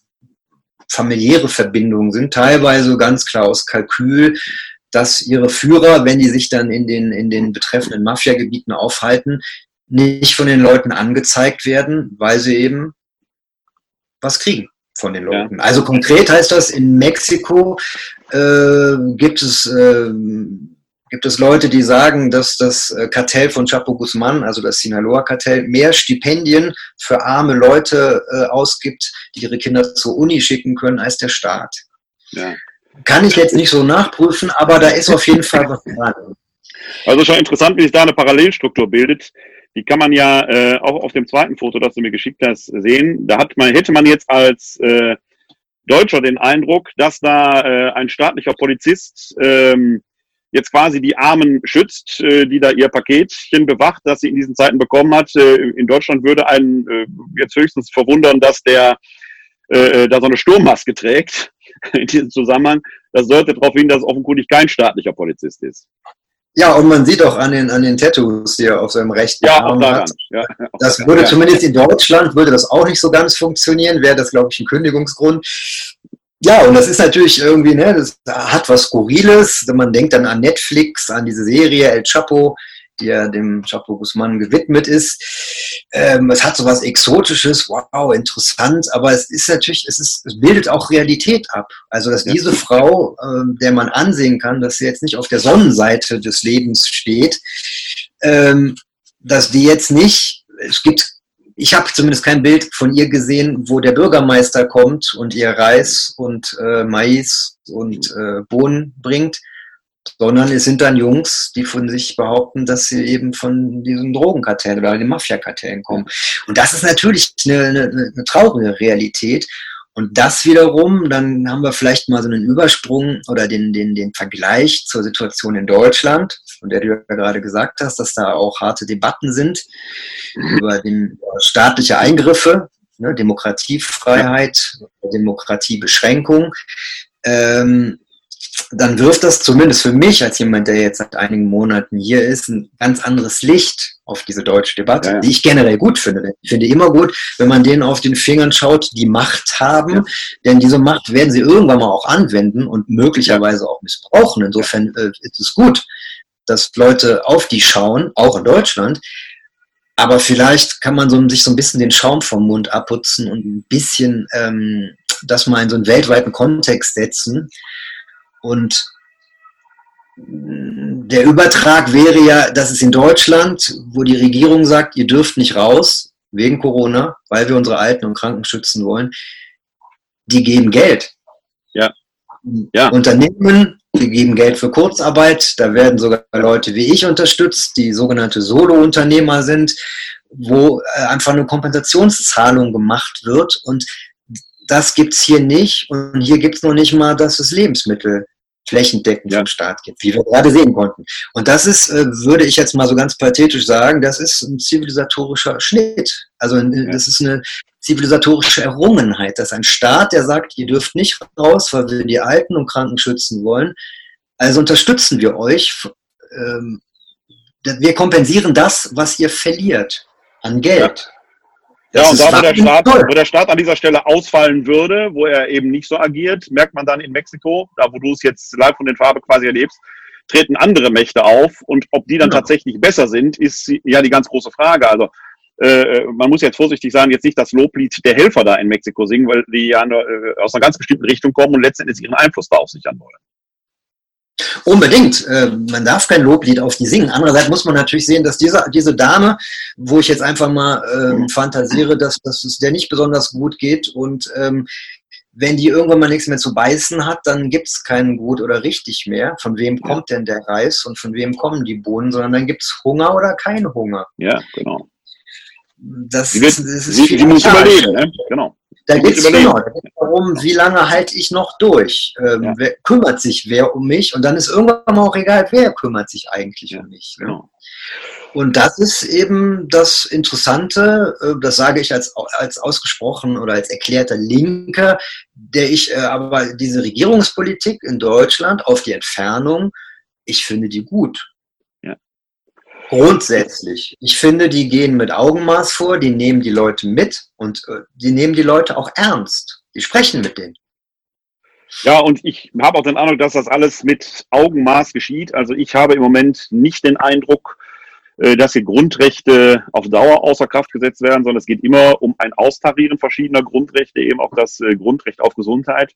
familiäre Verbindungen sind, teilweise ganz klar aus Kalkül, dass ihre Führer, wenn die sich dann in den, in den betreffenden Mafiagebieten aufhalten, nicht von den Leuten angezeigt werden, weil sie eben was kriegen von den Leuten. Ja. Also konkret heißt das, in Mexiko äh, gibt es äh, gibt es Leute, die sagen, dass das äh, Kartell von Chapo Guzman, also das Sinaloa-Kartell, mehr Stipendien für arme Leute äh, ausgibt, die ihre Kinder zur Uni schicken können, als der Staat. Ja. Kann ich jetzt nicht so nachprüfen, aber da ist auf jeden Fall was dran. Also schon interessant, wie sich da eine Parallelstruktur bildet. Die kann man ja äh, auch auf dem zweiten Foto, das du mir geschickt hast, sehen. Da hat man, hätte man jetzt als äh, Deutscher den Eindruck, dass da äh, ein staatlicher Polizist ähm, jetzt quasi die Armen schützt, äh, die da ihr Paketchen bewacht, das sie in diesen Zeiten bekommen hat. Äh, in Deutschland würde einen äh, jetzt höchstens verwundern, dass der äh, äh da so eine Sturmmaske trägt in diesem Zusammenhang. Das deutet darauf hin, dass es offenkundig kein staatlicher Polizist ist. Ja, und man sieht auch an den, an den Tattoos, die er auf seinem rechten ja, Arm hat. Ja, das würde ja. zumindest in Deutschland, würde das auch nicht so ganz funktionieren, wäre das, glaube ich, ein Kündigungsgrund. Ja, und das ist natürlich irgendwie, ne, das hat was Skurriles. Man denkt dann an Netflix, an diese Serie El Chapo, die ja dem Chapo Guzman gewidmet ist. Ähm, es hat so was Exotisches, wow, interessant, aber es ist natürlich, es, ist, es bildet auch Realität ab. Also, dass diese Frau, ähm, der man ansehen kann, dass sie jetzt nicht auf der Sonnenseite des Lebens steht, ähm, dass die jetzt nicht, es gibt ich habe zumindest kein Bild von ihr gesehen, wo der Bürgermeister kommt und ihr Reis und äh, Mais und äh, Bohnen bringt, sondern es sind dann Jungs, die von sich behaupten, dass sie eben von diesen Drogenkartellen oder den Mafiakartellen kommen. Und das ist natürlich eine, eine, eine traurige Realität. Und das wiederum, dann haben wir vielleicht mal so einen Übersprung oder den, den, den Vergleich zur Situation in Deutschland, von der du ja gerade gesagt hast, dass da auch harte Debatten sind über den, staatliche Eingriffe, ne, Demokratiefreiheit, Demokratiebeschränkung. Ähm, dann wirft das zumindest für mich als jemand, der jetzt seit einigen Monaten hier ist, ein ganz anderes Licht auf diese deutsche Debatte, ja. die ich generell gut finde. Ich finde immer gut, wenn man denen auf den Fingern schaut, die Macht haben, ja. denn diese Macht werden sie irgendwann mal auch anwenden und möglicherweise auch missbrauchen. Insofern äh, ist es gut, dass Leute auf die schauen, auch in Deutschland. Aber vielleicht kann man so, sich so ein bisschen den Schaum vom Mund abputzen und ein bisschen ähm, das mal in so einen weltweiten Kontext setzen und der Übertrag wäre ja, dass es in Deutschland, wo die Regierung sagt, ihr dürft nicht raus wegen Corona, weil wir unsere Alten und Kranken schützen wollen, die geben Geld. Ja. ja. Unternehmen, die geben Geld für Kurzarbeit. Da werden sogar Leute wie ich unterstützt, die sogenannte Solo-Unternehmer sind, wo äh, einfach eine Kompensationszahlung gemacht wird. Und das gibt es hier nicht. Und hier gibt es noch nicht mal, dass es Lebensmittel flächendeckend ja. vom Staat gibt, wie wir gerade sehen konnten. Und das ist, äh, würde ich jetzt mal so ganz pathetisch sagen, das ist ein zivilisatorischer Schnitt. Also ja. das ist eine zivilisatorische Errungenheit, dass ein Staat, der sagt, ihr dürft nicht raus, weil wir die Alten und Kranken schützen wollen, also unterstützen wir euch. Ähm, wir kompensieren das, was ihr verliert an Geld. Ja. Ja, und da, wo der, Staat, wo der Staat an dieser Stelle ausfallen würde, wo er eben nicht so agiert, merkt man dann in Mexiko, da wo du es jetzt live von den Farbe quasi erlebst, treten andere Mächte auf und ob die dann genau. tatsächlich besser sind, ist ja die ganz große Frage. Also äh, man muss jetzt vorsichtig sein, jetzt nicht das Loblied der Helfer da in Mexiko singen, weil die ja nur, äh, aus einer ganz bestimmten Richtung kommen und letztendlich ihren Einfluss da aufsichern wollen. Unbedingt. Äh, man darf kein Loblied auf die singen. Andererseits muss man natürlich sehen, dass diese, diese Dame, wo ich jetzt einfach mal ähm, fantasiere, dass, dass es der nicht besonders gut geht und ähm, wenn die irgendwann mal nichts mehr zu beißen hat, dann gibt es keinen gut oder richtig mehr. Von wem kommt denn der Reis und von wem kommen die Bohnen, sondern dann gibt es Hunger oder kein Hunger. Ja, genau. Das, wird, das ist die, die muss überleben, ne? genau. Da geht es genau, darum, wie lange halte ich noch durch? Ähm, ja. wer, kümmert sich wer um mich? Und dann ist irgendwann mal auch egal, wer kümmert sich eigentlich ja, um mich. Ne? Genau. Und das ist eben das Interessante, äh, das sage ich als, als ausgesprochen oder als erklärter Linker, der ich äh, aber diese Regierungspolitik in Deutschland auf die Entfernung, ich finde die gut. Grundsätzlich. Ich finde, die gehen mit Augenmaß vor, die nehmen die Leute mit und äh, die nehmen die Leute auch ernst. Die sprechen mit denen. Ja, und ich habe auch den Eindruck, dass das alles mit Augenmaß geschieht. Also ich habe im Moment nicht den Eindruck, äh, dass hier Grundrechte auf Dauer außer Kraft gesetzt werden, sondern es geht immer um ein Austarieren verschiedener Grundrechte, eben auch das äh, Grundrecht auf Gesundheit.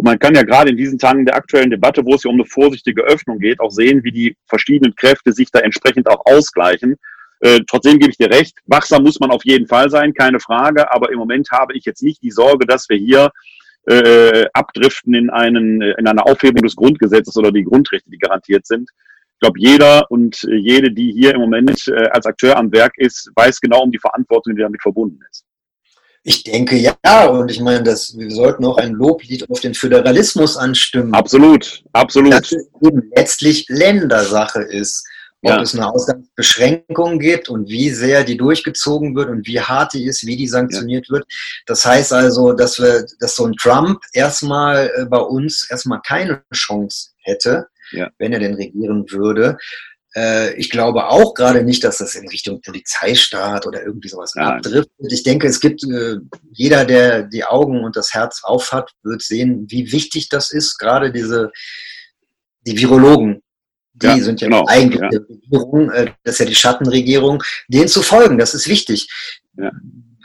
Und man kann ja gerade in diesen Tagen der aktuellen Debatte, wo es ja um eine vorsichtige Öffnung geht, auch sehen, wie die verschiedenen Kräfte sich da entsprechend auch ausgleichen. Äh, trotzdem gebe ich dir recht, wachsam muss man auf jeden Fall sein, keine Frage. Aber im Moment habe ich jetzt nicht die Sorge, dass wir hier äh, abdriften in, einen, in eine Aufhebung des Grundgesetzes oder die Grundrechte, die garantiert sind. Ich glaube, jeder und jede, die hier im Moment äh, als Akteur am Werk ist, weiß genau um die Verantwortung, die damit verbunden ist. Ich denke ja, und ich meine, dass wir sollten auch ein Loblied auf den Föderalismus anstimmen. Absolut, absolut. Dass es eben letztlich Ländersache ist. Ob ja. es eine Ausgangsbeschränkung gibt und wie sehr die durchgezogen wird und wie hart die ist, wie die sanktioniert ja. wird. Das heißt also, dass wir, dass so ein Trump erstmal äh, bei uns erstmal keine Chance hätte, ja. wenn er denn regieren würde. Äh, ich glaube auch gerade nicht, dass das in Richtung Polizeistaat oder irgendwie sowas ja. abdriftet. Ich denke, es gibt äh, jeder, der die Augen und das Herz aufhat, wird sehen, wie wichtig das ist. Gerade diese die Virologen, die ja, sind ja genau. eigentlich ja. Regierung, äh, das ist ja die Schattenregierung, denen zu folgen, das ist wichtig. Ja.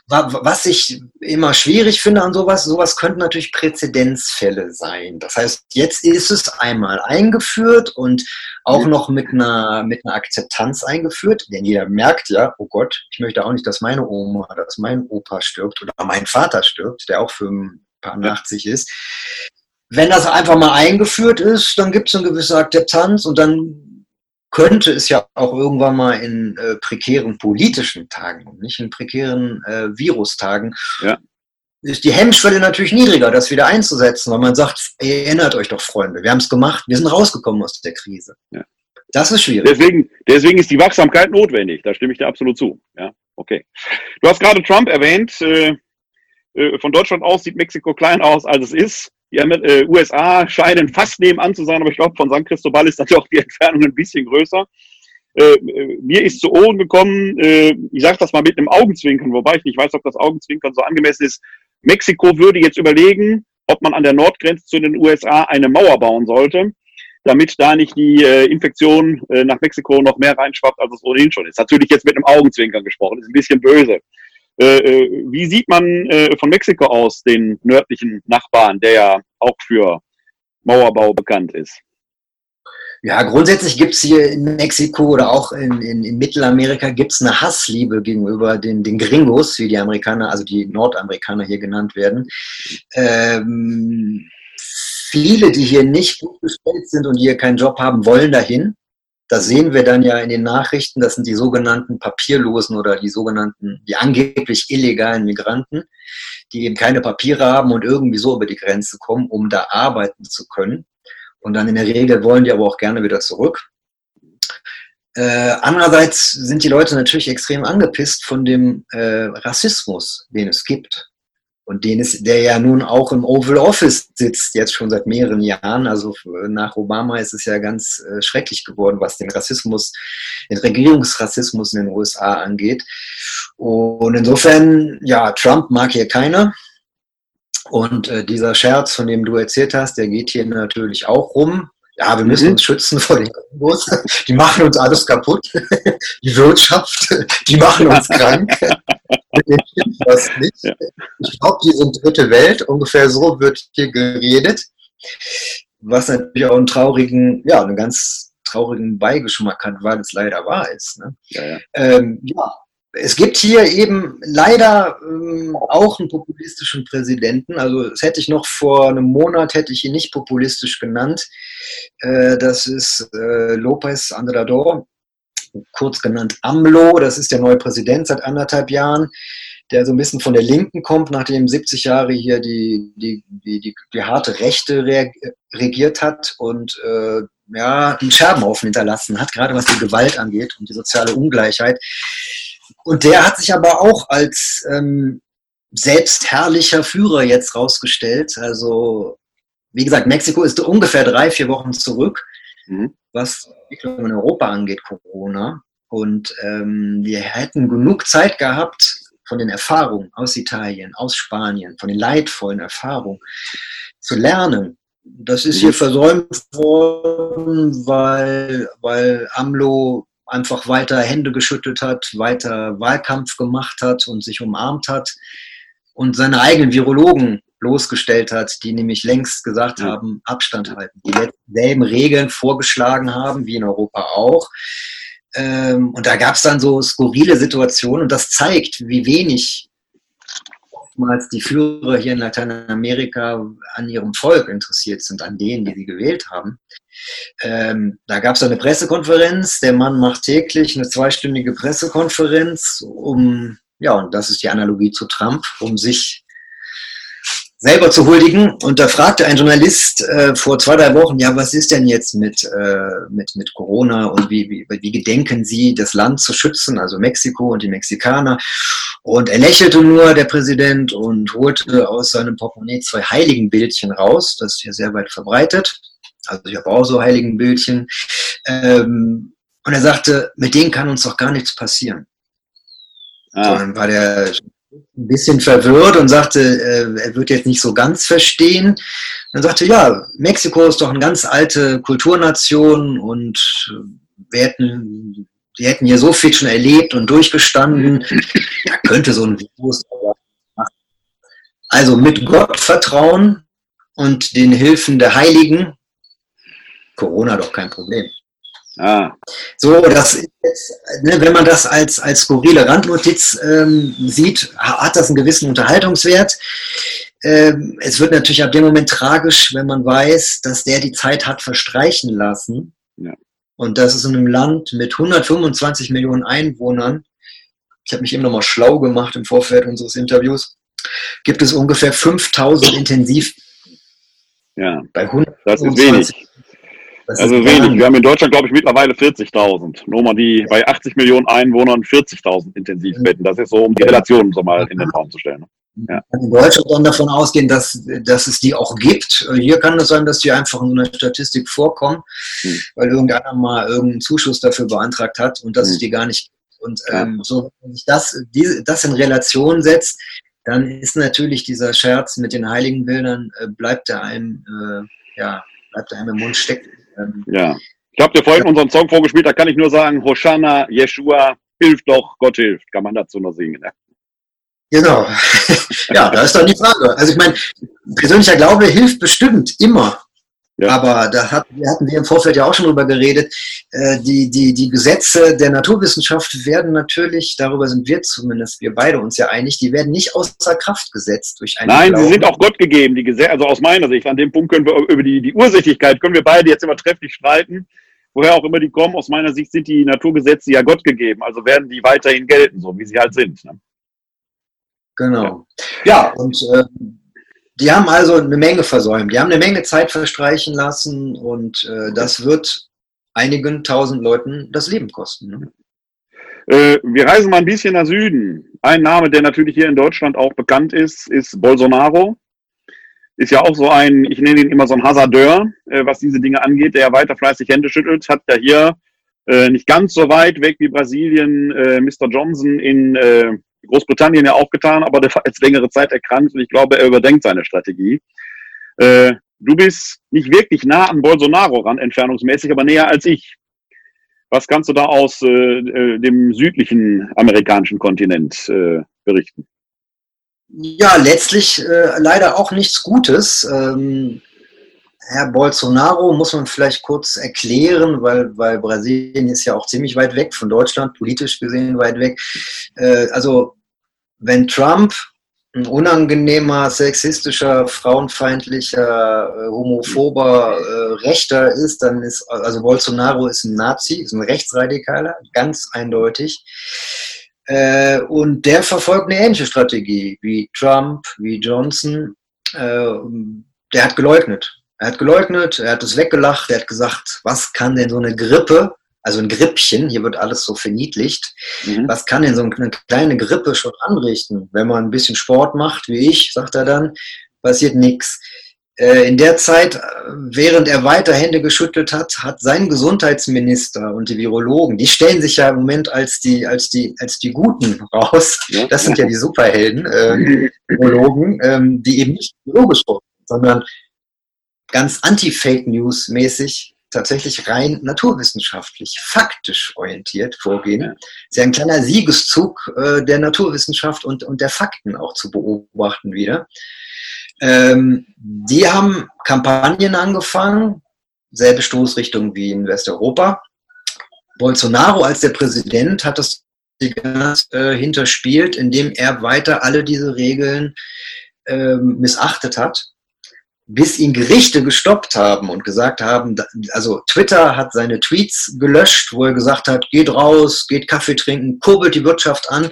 Was ich immer schwierig finde an sowas, sowas könnten natürlich Präzedenzfälle sein. Das heißt, jetzt ist es einmal eingeführt und auch noch mit einer, mit einer Akzeptanz eingeführt, denn jeder merkt ja, oh Gott, ich möchte auch nicht, dass meine Oma, dass mein Opa stirbt oder mein Vater stirbt, der auch für ein paar 80 ist. Wenn das einfach mal eingeführt ist, dann gibt es eine gewisse Akzeptanz und dann könnte es ja auch irgendwann mal in äh, prekären politischen Tagen und nicht in prekären äh, Virustagen, ja. ist die Hemmschwelle natürlich niedriger, das wieder einzusetzen, weil man sagt, erinnert euch doch, Freunde, wir haben es gemacht, wir sind rausgekommen aus der Krise. Ja. Das ist schwierig. Deswegen, deswegen ist die Wachsamkeit notwendig, da stimme ich dir absolut zu. Ja, okay. Du hast gerade Trump erwähnt. Äh, äh von Deutschland aus sieht Mexiko klein aus, als es ist. Die äh, USA scheinen fast nebenan zu sein, aber ich glaube, von San Cristobal ist natürlich auch die Entfernung ein bisschen größer. Äh, äh, mir ist zu Ohren gekommen, äh, ich sage das mal mit einem Augenzwinkern, wobei ich nicht weiß, ob das Augenzwinkern so angemessen ist. Mexiko würde jetzt überlegen, ob man an der Nordgrenze zu den USA eine Mauer bauen sollte, damit da nicht die äh, Infektion äh, nach Mexiko noch mehr reinschwappt, als es ohnehin schon ist. Natürlich jetzt mit einem Augenzwinkern gesprochen, ist ein bisschen böse. Äh, äh, wie sieht man äh, von Mexiko aus, den nördlichen Nachbarn, der ja auch für Mauerbau bekannt ist? Ja, grundsätzlich gibt es hier in Mexiko oder auch in, in, in Mittelamerika gibt's eine Hassliebe gegenüber den, den Gringos, wie die Amerikaner, also die Nordamerikaner hier genannt werden. Ähm, viele, die hier nicht gut gestellt sind und hier keinen Job haben, wollen dahin. Das sehen wir dann ja in den Nachrichten. Das sind die sogenannten Papierlosen oder die sogenannten, die angeblich illegalen Migranten, die eben keine Papiere haben und irgendwie so über die Grenze kommen, um da arbeiten zu können. Und dann in der Regel wollen die aber auch gerne wieder zurück. Äh, andererseits sind die Leute natürlich extrem angepisst von dem äh, Rassismus, den es gibt und den ist, der ja nun auch im Oval Office sitzt, jetzt schon seit mehreren Jahren. Also nach Obama ist es ja ganz äh, schrecklich geworden, was den Rassismus, den Regierungsrassismus in den USA angeht. Und insofern, ja, Trump mag hier keiner. Und äh, dieser Scherz, von dem du erzählt hast, der geht hier natürlich auch rum. Ja, wir müssen mhm. uns schützen vor den Kombos. Die machen uns alles kaputt. Die Wirtschaft, die machen uns krank. das nicht. Ich glaube, die sind dritte Welt. Ungefähr so wird hier geredet. Was natürlich auch einen traurigen, ja, einen ganz traurigen Beigeschmack hat, weil es leider wahr ist. Ne? Ja, ja. Ähm, ja, es gibt hier eben leider ähm, auch einen populistischen Präsidenten. Also das hätte ich noch vor einem Monat hätte ich ihn nicht populistisch genannt. Äh, das ist äh, López Andrador, kurz genannt AMLO. Das ist der neue Präsident seit anderthalb Jahren, der so ein bisschen von der Linken kommt, nachdem 70 Jahre hier die, die, die, die, die harte Rechte regiert hat und äh, ja, einen Scherbenhaufen hinterlassen hat, gerade was die Gewalt angeht und die soziale Ungleichheit. Und der hat sich aber auch als ähm, selbstherrlicher Führer jetzt rausgestellt. Also, wie gesagt, Mexiko ist ungefähr drei, vier Wochen zurück, mhm. was Entwicklung in Europa angeht, Corona. Und ähm, wir hätten genug Zeit gehabt, von den Erfahrungen aus Italien, aus Spanien, von den leidvollen Erfahrungen zu lernen. Das ist hier mhm. versäumt worden, weil, weil AMLO einfach weiter Hände geschüttelt hat, weiter Wahlkampf gemacht hat und sich umarmt hat und seine eigenen Virologen bloßgestellt hat, die nämlich längst gesagt haben, Abstand halten, die selben Regeln vorgeschlagen haben, wie in Europa auch. Ähm, und da gab es dann so skurrile Situationen und das zeigt, wie wenig oftmals die Führer hier in Lateinamerika an ihrem Volk interessiert sind, an denen, die sie gewählt haben. Ähm, da gab es eine Pressekonferenz. Der Mann macht täglich eine zweistündige Pressekonferenz, um ja, und das ist die Analogie zu Trump, um sich selber zu huldigen. Und da fragte ein Journalist äh, vor zwei, drei Wochen, ja, was ist denn jetzt mit, äh, mit, mit Corona und wie, wie, wie gedenken Sie, das Land zu schützen, also Mexiko und die Mexikaner? Und er lächelte nur, der Präsident, und holte aus seinem Portemonnaie zwei Heiligenbildchen raus. Das ist hier sehr weit verbreitet. Also ich habe auch so Heiligenbildchen. Ähm, und er sagte, mit denen kann uns doch gar nichts passieren. Ah. Dann war der ein bisschen verwirrt und sagte, äh, er wird jetzt nicht so ganz verstehen. Dann sagte, ja, Mexiko ist doch eine ganz alte Kulturnation und wir hätten, die hätten hier so viel schon erlebt und durchgestanden. Da könnte so ein Virus. Also mit Gott vertrauen und den Hilfen der Heiligen. Corona doch kein Problem. Ah. So, das jetzt, ne, wenn man das als, als skurrile Randnotiz ähm, sieht, hat das einen gewissen Unterhaltungswert. Ähm, es wird natürlich ab dem Moment tragisch, wenn man weiß, dass der die Zeit hat verstreichen lassen. Ja. Und das ist in einem Land mit 125 Millionen Einwohnern. Ich habe mich eben nochmal schlau gemacht im Vorfeld unseres Interviews. Gibt es ungefähr 5000 Intensiv. Ja, bei 125 das ist wenig. Das also wenig. Wir haben in Deutschland, glaube ich, mittlerweile 40.000. Nur mal die bei 80 Millionen Einwohnern 40.000 Intensivbetten. Das ist so, um die Relation so mal in den Raum zu stellen. Ne? Ja. In Deutschland dann davon ausgehen, dass, dass es die auch gibt. Hier kann es sein, dass die einfach in so einer Statistik vorkommen, hm. weil irgendeiner mal irgendeinen Zuschuss dafür beantragt hat und dass hm. es die gar nicht gibt. Und ähm, so, wenn sich das, die, das in Relation setzt, dann ist natürlich dieser Scherz mit den Heiligenbildern, äh, bleibt er einem, äh, ja, bleibt er einem im Mund stecken. Ähm, ja. Ich habe dir vorhin unseren Song vorgespielt, da kann ich nur sagen, Hoshana, Yeshua, hilf doch, Gott hilft, kann man dazu noch singen. Ne? Genau. ja, da ist doch die Frage. Also ich meine, persönlicher Glaube hilft bestimmt immer. Ja. Aber da hat, hatten wir im Vorfeld ja auch schon drüber geredet. Äh, die, die, die Gesetze der Naturwissenschaft werden natürlich, darüber sind wir zumindest, wir beide uns ja einig, die werden nicht außer Kraft gesetzt durch einen Nein, Glauben. sie sind auch Gott gegeben, die Gesetze, also aus meiner Sicht. An dem Punkt können wir über die, die Ursächlichkeit können wir beide jetzt immer trefflich streiten. Woher auch immer die kommen, aus meiner Sicht sind die Naturgesetze ja Gott gegeben, also werden die weiterhin gelten, so wie sie halt sind. Ne? Genau. Ja, ja und äh, die haben also eine Menge versäumt. Die haben eine Menge Zeit verstreichen lassen und äh, das wird einigen tausend Leuten das Leben kosten. Ne? Äh, wir reisen mal ein bisschen nach Süden. Ein Name, der natürlich hier in Deutschland auch bekannt ist, ist Bolsonaro. Ist ja auch so ein, ich nenne ihn immer so ein Hasardeur, äh, was diese Dinge angeht, der ja weiter fleißig Hände schüttelt, hat ja hier äh, nicht ganz so weit weg wie Brasilien äh, Mr. Johnson in äh, Großbritannien ja auch getan, aber der war jetzt längere Zeit erkrankt und ich glaube, er überdenkt seine Strategie. Äh, du bist nicht wirklich nah an Bolsonaro ran, entfernungsmäßig, aber näher als ich. Was kannst du da aus äh, äh dem südlichen amerikanischen Kontinent äh, berichten? Ja, letztlich äh, leider auch nichts Gutes. Ähm, Herr Bolsonaro muss man vielleicht kurz erklären, weil, weil Brasilien ist ja auch ziemlich weit weg von Deutschland, politisch gesehen weit weg. Äh, also wenn Trump ein unangenehmer, sexistischer, frauenfeindlicher, äh, homophober äh, Rechter ist, dann ist, also Bolsonaro ist ein Nazi, ist ein Rechtsradikaler, ganz eindeutig. Äh, und der verfolgt eine ähnliche Strategie wie Trump, wie Johnson. Äh, der hat geleugnet. Er hat geleugnet, er hat es weggelacht, er hat gesagt, was kann denn so eine Grippe, also ein Grippchen, hier wird alles so verniedlicht, mhm. was kann denn so eine kleine Grippe schon anrichten? Wenn man ein bisschen Sport macht, wie ich, sagt er dann, passiert nichts. Äh, in der Zeit, während er weiter Hände geschüttelt hat, hat sein Gesundheitsminister und die Virologen, die stellen sich ja im Moment als die, als die, als die Guten raus. Das sind ja die Superhelden, äh, Virologen, ähm, die eben nicht biologisch sind, sondern ganz anti-Fake News mäßig tatsächlich rein naturwissenschaftlich, faktisch orientiert vorgehen. Ja. Ist ja ein kleiner Siegeszug äh, der Naturwissenschaft und, und der Fakten auch zu beobachten wieder. Ähm, die haben Kampagnen angefangen, selbe Stoßrichtung wie in Westeuropa. Bolsonaro als der Präsident hat das äh, hinterspielt, indem er weiter alle diese Regeln äh, missachtet hat bis ihn Gerichte gestoppt haben und gesagt haben, also Twitter hat seine Tweets gelöscht, wo er gesagt hat, geht raus, geht Kaffee trinken, kurbelt die Wirtschaft an.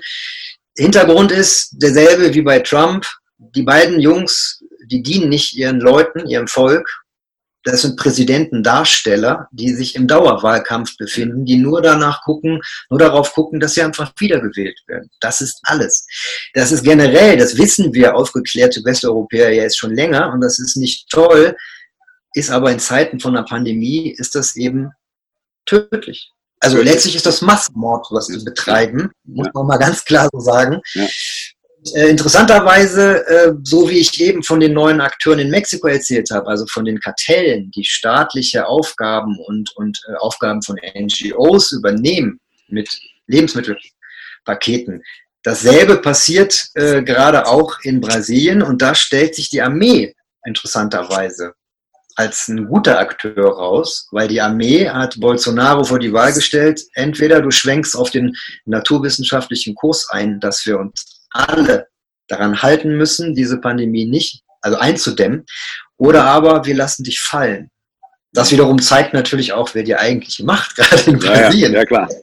Hintergrund ist derselbe wie bei Trump. Die beiden Jungs, die dienen nicht ihren Leuten, ihrem Volk. Das sind Präsidentendarsteller, die sich im Dauerwahlkampf befinden, die nur danach gucken, nur darauf gucken, dass sie einfach wiedergewählt werden. Das ist alles. Das ist generell, das wissen wir aufgeklärte Westeuropäer ja jetzt schon länger und das ist nicht toll, ist aber in Zeiten von einer Pandemie ist das eben tödlich. Also letztlich ist das Massenmord, was sie betreiben, muss man mal ganz klar so sagen. Ja. Äh, interessanterweise, äh, so wie ich eben von den neuen Akteuren in Mexiko erzählt habe, also von den Kartellen, die staatliche Aufgaben und, und äh, Aufgaben von NGOs übernehmen mit Lebensmittelpaketen. Dasselbe passiert äh, gerade auch in Brasilien und da stellt sich die Armee interessanterweise als ein guter Akteur raus, weil die Armee hat Bolsonaro vor die Wahl gestellt, entweder du schwenkst auf den naturwissenschaftlichen Kurs ein, dass wir uns alle daran halten müssen, diese Pandemie nicht, also einzudämmen, oder aber wir lassen dich fallen. Das wiederum zeigt natürlich auch, wer die eigentliche Macht gerade in Brasilien. Ja, ja, ja klar.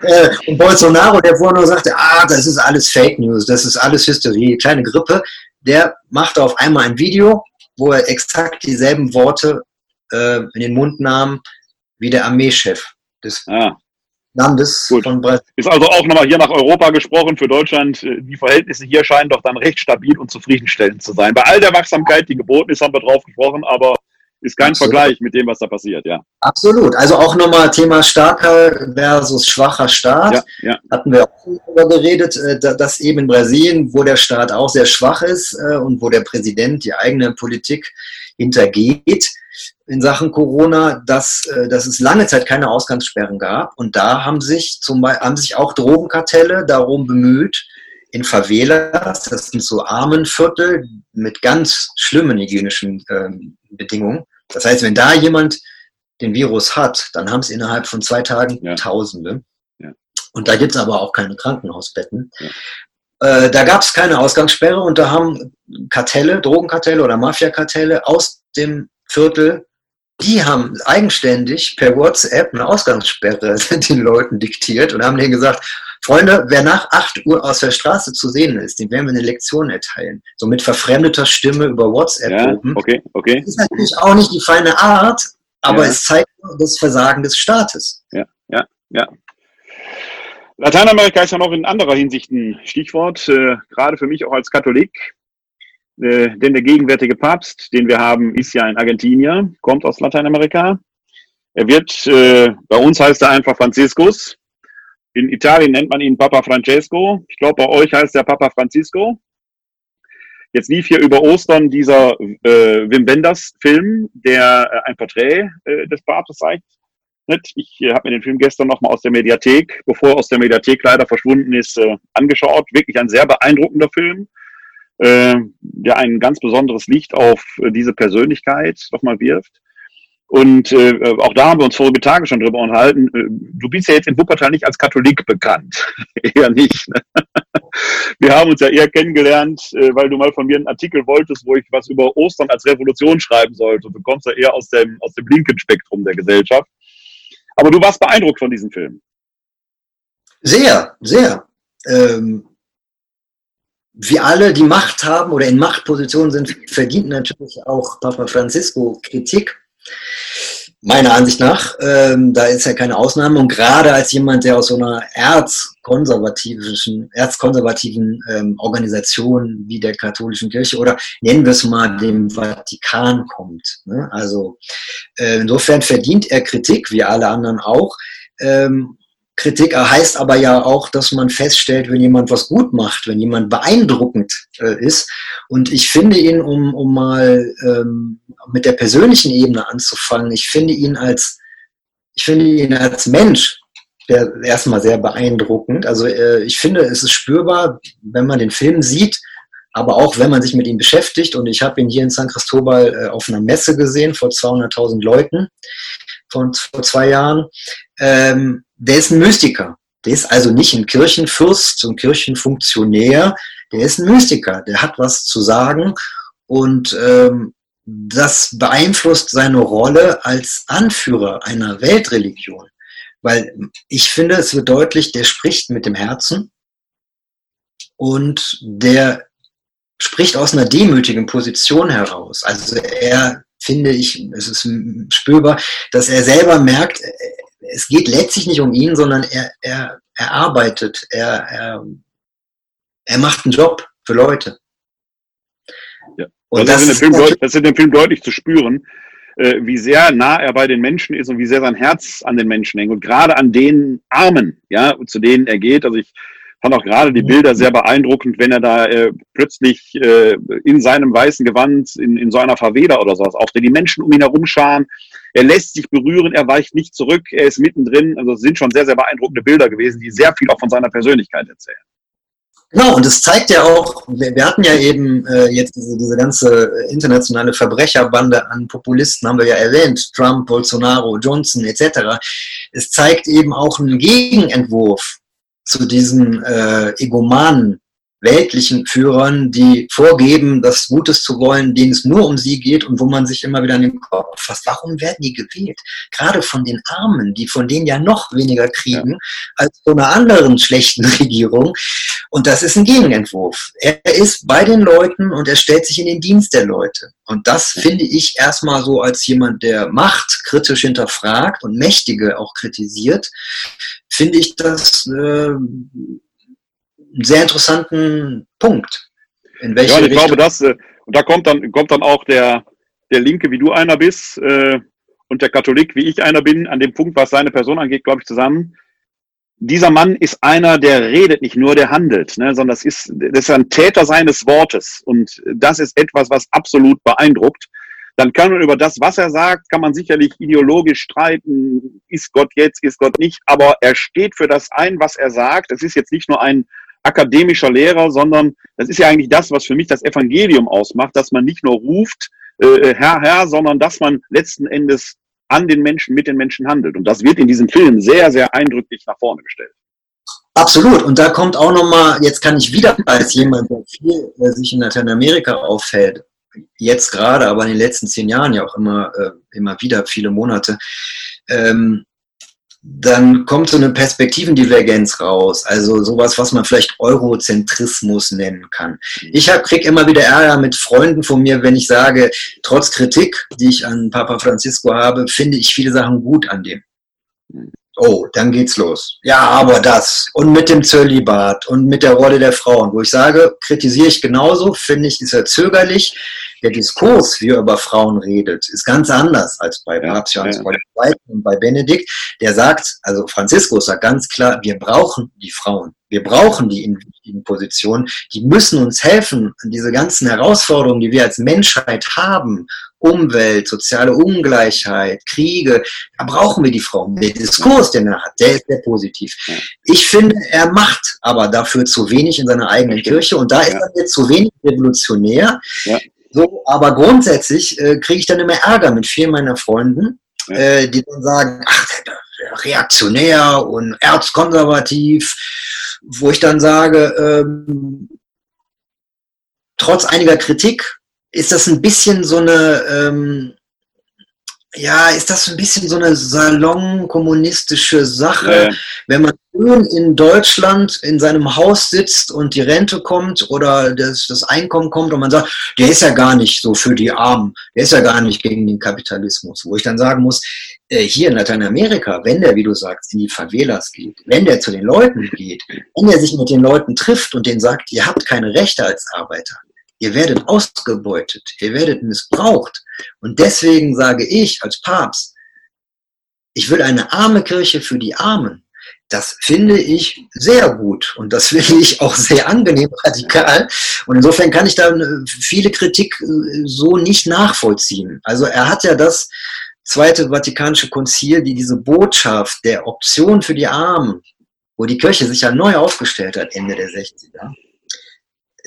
Äh, und Bolsonaro, der vorher nur sagte, ah, das ist alles Fake News, das ist alles Hysterie, kleine Grippe, der machte auf einmal ein Video, wo er exakt dieselben Worte äh, in den Mund nahm wie der Armeechef des ah. Landes Gut. von Brasilien. Ist also auch nochmal hier nach Europa gesprochen für Deutschland. Äh, die Verhältnisse hier scheinen doch dann recht stabil und zufriedenstellend zu sein. Bei all der Wachsamkeit, die geboten ist, haben wir drauf gesprochen, aber ist kein Absolut. Vergleich mit dem, was da passiert, ja. Absolut. Also auch nochmal Thema starker versus schwacher Staat. Ja, ja. Hatten wir auch darüber geredet, äh, dass eben in Brasilien, wo der Staat auch sehr schwach ist äh, und wo der Präsident die eigene Politik hintergeht in Sachen Corona, dass, äh, dass es lange Zeit keine Ausgangssperren gab. Und da haben sich, zum Beispiel, haben sich auch Drogenkartelle darum bemüht, in Favelas, das sind so Armenviertel mit ganz schlimmen hygienischen ähm, Bedingungen. Das heißt, wenn da jemand den Virus hat, dann haben es innerhalb von zwei Tagen ja. Tausende. Ja. Und da gibt es aber auch keine Krankenhausbetten. Ja. Äh, da gab es keine Ausgangssperre und da haben Kartelle, Drogenkartelle oder Mafiakartelle aus dem Viertel, die haben eigenständig per WhatsApp eine Ausgangssperre den Leuten diktiert und haben denen gesagt, Freunde, wer nach 8 Uhr aus der Straße zu sehen ist, dem werden wir eine Lektion erteilen. So mit verfremdeter Stimme über WhatsApp. Ja, okay, okay. Das ist natürlich auch nicht die feine Art, aber ja. es zeigt das Versagen des Staates. Ja, ja, ja. Lateinamerika ist ja noch in anderer Hinsicht ein Stichwort, äh, gerade für mich auch als Katholik. Äh, denn der gegenwärtige Papst, den wir haben, ist ja ein Argentinier, kommt aus Lateinamerika. Er wird, äh, bei uns heißt er einfach Franziskus, in Italien nennt man ihn Papa Francesco. Ich glaube, bei euch heißt er Papa Francisco. Jetzt lief hier über Ostern dieser äh, Wim Wenders Film, der äh, ein Porträt äh, des Papstes zeigt. Ich äh, habe mir den Film gestern nochmal aus der Mediathek, bevor er aus der Mediathek leider verschwunden ist, äh, angeschaut. Wirklich ein sehr beeindruckender Film, äh, der ein ganz besonderes Licht auf äh, diese Persönlichkeit nochmal wirft. Und äh, auch da haben wir uns vorige Tage schon drüber unterhalten. Äh, du bist ja jetzt in Wuppertal nicht als Katholik bekannt. eher nicht. Ne? wir haben uns ja eher kennengelernt, äh, weil du mal von mir einen Artikel wolltest, wo ich was über Ostern als Revolution schreiben sollte. Du kommst ja eher aus dem, aus dem linken Spektrum der Gesellschaft. Aber du warst beeindruckt von diesem Film. Sehr, sehr. Ähm, wir alle, die Macht haben oder in Machtpositionen sind, verdienten natürlich auch Papa Francisco Kritik Meiner Ansicht nach, ähm, da ist ja keine Ausnahme. Und gerade als jemand, der aus so einer erzkonservativen, erzkonservativen ähm, Organisation wie der katholischen Kirche oder nennen wir es mal dem Vatikan kommt. Ne? Also äh, insofern verdient er Kritik, wie alle anderen auch. Ähm, Kritik heißt aber ja auch, dass man feststellt, wenn jemand was gut macht, wenn jemand beeindruckend äh, ist. Und ich finde ihn, um, um mal ähm, mit der persönlichen Ebene anzufangen, ich finde ihn als, ich finde ihn als Mensch der erstmal sehr beeindruckend. Also äh, ich finde, es ist spürbar, wenn man den Film sieht, aber auch wenn man sich mit ihm beschäftigt. Und ich habe ihn hier in San Cristobal äh, auf einer Messe gesehen vor 200.000 Leuten von vor zwei Jahren. Ähm, der ist ein Mystiker. Der ist also nicht ein Kirchenfürst, ein Kirchenfunktionär, der ist ein Mystiker, der hat was zu sagen und ähm, das beeinflusst seine Rolle als Anführer einer Weltreligion. Weil ich finde, es wird deutlich, der spricht mit dem Herzen. und der spricht aus einer demütigen Position heraus. Also er, finde ich, es ist spürbar, dass er selber merkt, es geht letztlich nicht um ihn, sondern er, er, er arbeitet, er, er, er macht einen Job für Leute. Ja. Und das, das, ist in dem Film, das ist in dem Film deutlich zu spüren, äh, wie sehr nah er bei den Menschen ist und wie sehr sein Herz an den Menschen hängt und gerade an den Armen, ja, zu denen er geht. Also ich fand auch gerade die Bilder sehr beeindruckend, wenn er da äh, plötzlich äh, in seinem weißen Gewand in, in so einer Favela oder sowas auch, die Menschen um ihn herum scharen. Er lässt sich berühren, er weicht nicht zurück, er ist mittendrin. Also es sind schon sehr, sehr beeindruckende Bilder gewesen, die sehr viel auch von seiner Persönlichkeit erzählen. Genau, und es zeigt ja auch, wir, hatten ja eben äh, jetzt diese, diese ganze internationale Verbrecherbande an Populisten, haben wir ja erwähnt, Trump, Bolsonaro, Johnson etc. Es zeigt eben auch einen Gegenentwurf zu diesen äh, egomanen weltlichen Führern, die vorgeben, das Gutes zu wollen, denen es nur um sie geht und wo man sich immer wieder an den Kopf fasst. Warum werden die gewählt? Gerade von den Armen, die von denen ja noch weniger kriegen ja. als von einer anderen schlechten Regierung. Und das ist ein Gegenentwurf. Er ist bei den Leuten und er stellt sich in den Dienst der Leute. Und das finde ich erstmal so als jemand, der Macht kritisch hinterfragt und Mächtige auch kritisiert, finde ich das äh, sehr interessanten Punkt. In welche ja, ich Richtung? glaube, das, äh, und da kommt dann, kommt dann auch der, der Linke, wie du einer bist, äh, und der Katholik, wie ich einer bin, an dem Punkt, was seine Person angeht, glaube ich, zusammen. Dieser Mann ist einer, der redet nicht nur, der handelt, ne, sondern das ist, das ist ein Täter seines Wortes. Und das ist etwas, was absolut beeindruckt dann kann man über das, was er sagt, kann man sicherlich ideologisch streiten, ist Gott jetzt, ist Gott nicht, aber er steht für das ein, was er sagt. Es ist jetzt nicht nur ein akademischer Lehrer, sondern das ist ja eigentlich das, was für mich das Evangelium ausmacht, dass man nicht nur ruft, äh, Herr, Herr, sondern dass man letzten Endes an den Menschen, mit den Menschen handelt. Und das wird in diesem Film sehr, sehr eindrücklich nach vorne gestellt. Absolut. Und da kommt auch nochmal, jetzt kann ich wieder als jemand, der viel der sich in Lateinamerika auffällt, jetzt gerade, aber in den letzten zehn Jahren ja auch immer, äh, immer wieder viele Monate, ähm, dann kommt so eine Perspektivendivergenz raus, also sowas, was man vielleicht Eurozentrismus nennen kann. Ich hab, krieg immer wieder Ärger mit Freunden von mir, wenn ich sage, trotz Kritik, die ich an Papa Francisco habe, finde ich viele Sachen gut an dem. Oh, dann geht's los. Ja, aber das. Und mit dem Zölibat und mit der Rolle der Frauen, wo ich sage, kritisiere ich genauso, finde ich, ist er zögerlich. Der Diskurs, wie er über Frauen redet, ist ganz anders als bei Papst Johannes Paul II und bei Benedikt. Der sagt, also Franziskus sagt ganz klar, wir brauchen die Frauen. Wir brauchen die in wichtigen Positionen. Die müssen uns helfen, diese ganzen Herausforderungen, die wir als Menschheit haben, Umwelt, soziale Ungleichheit, Kriege, da brauchen wir die Frauen. Der Diskurs, den er hat, der ist sehr positiv. Ich finde, er macht aber dafür zu wenig in seiner eigenen Kirche und da ist er jetzt zu wenig revolutionär. Ja. So, aber grundsätzlich äh, kriege ich dann immer Ärger mit vielen meiner Freunden, äh, die dann sagen, ach, reaktionär und erzkonservativ, wo ich dann sage, ähm, trotz einiger Kritik ist das ein bisschen so eine, ähm, ja, ist das ein bisschen so eine salonkommunistische Sache, ja. wenn man schön in Deutschland in seinem Haus sitzt und die Rente kommt oder das, das Einkommen kommt und man sagt, der ist ja gar nicht so für die Armen, der ist ja gar nicht gegen den Kapitalismus. Wo ich dann sagen muss, äh, hier in Lateinamerika, wenn der, wie du sagst, in die Favelas geht, wenn der zu den Leuten geht, wenn er sich mit den Leuten trifft und denen sagt, ihr habt keine Rechte als Arbeiter, Ihr werdet ausgebeutet, ihr werdet missbraucht. Und deswegen sage ich als Papst, ich will eine arme Kirche für die Armen. Das finde ich sehr gut und das finde ich auch sehr angenehm radikal. Und insofern kann ich da äh, viele Kritik äh, so nicht nachvollziehen. Also er hat ja das Zweite Vatikanische Konzil, die diese Botschaft der Option für die Armen, wo die Kirche sich ja neu aufgestellt hat, Ende der 60er,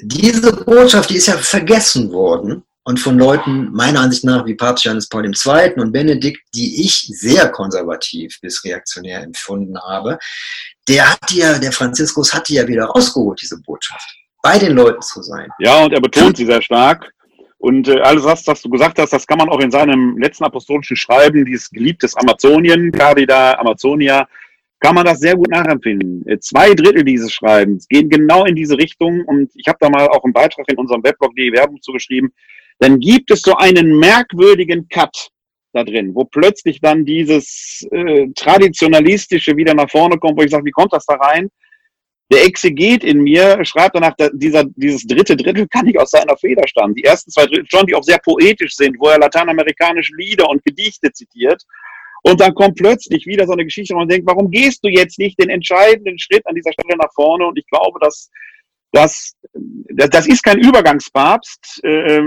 diese Botschaft, die ist ja vergessen worden und von Leuten meiner Ansicht nach wie Papst Johannes Paul II. und Benedikt, die ich sehr konservativ bis reaktionär empfunden habe, der hat ja, der Franziskus hat die ja wieder rausgeholt, diese Botschaft, bei den Leuten zu sein. Ja, und er betont sie sehr stark. Und äh, alles, was, was du gesagt hast, das kann man auch in seinem letzten apostolischen Schreiben, dieses geliebtes Amazonien, Carida Amazonia, kann man das sehr gut nachempfinden. Äh, zwei Drittel dieses Schreibens gehen genau in diese Richtung und ich habe da mal auch einen Beitrag in unserem Weblog die Werbung zugeschrieben. Dann gibt es so einen merkwürdigen Cut da drin, wo plötzlich dann dieses äh, traditionalistische wieder nach vorne kommt, wo ich sage, wie kommt das da rein? Der Exeget in mir schreibt danach, dieser, dieses dritte Drittel kann nicht aus seiner Feder stammen. Die ersten zwei Drittel schon, die auch sehr poetisch sind, wo er lateinamerikanische Lieder und Gedichte zitiert. Und dann kommt plötzlich wieder so eine Geschichte, wo man denkt, warum gehst du jetzt nicht den entscheidenden Schritt an dieser Stelle nach vorne? Und ich glaube, dass das, das ist kein Übergangspapst äh,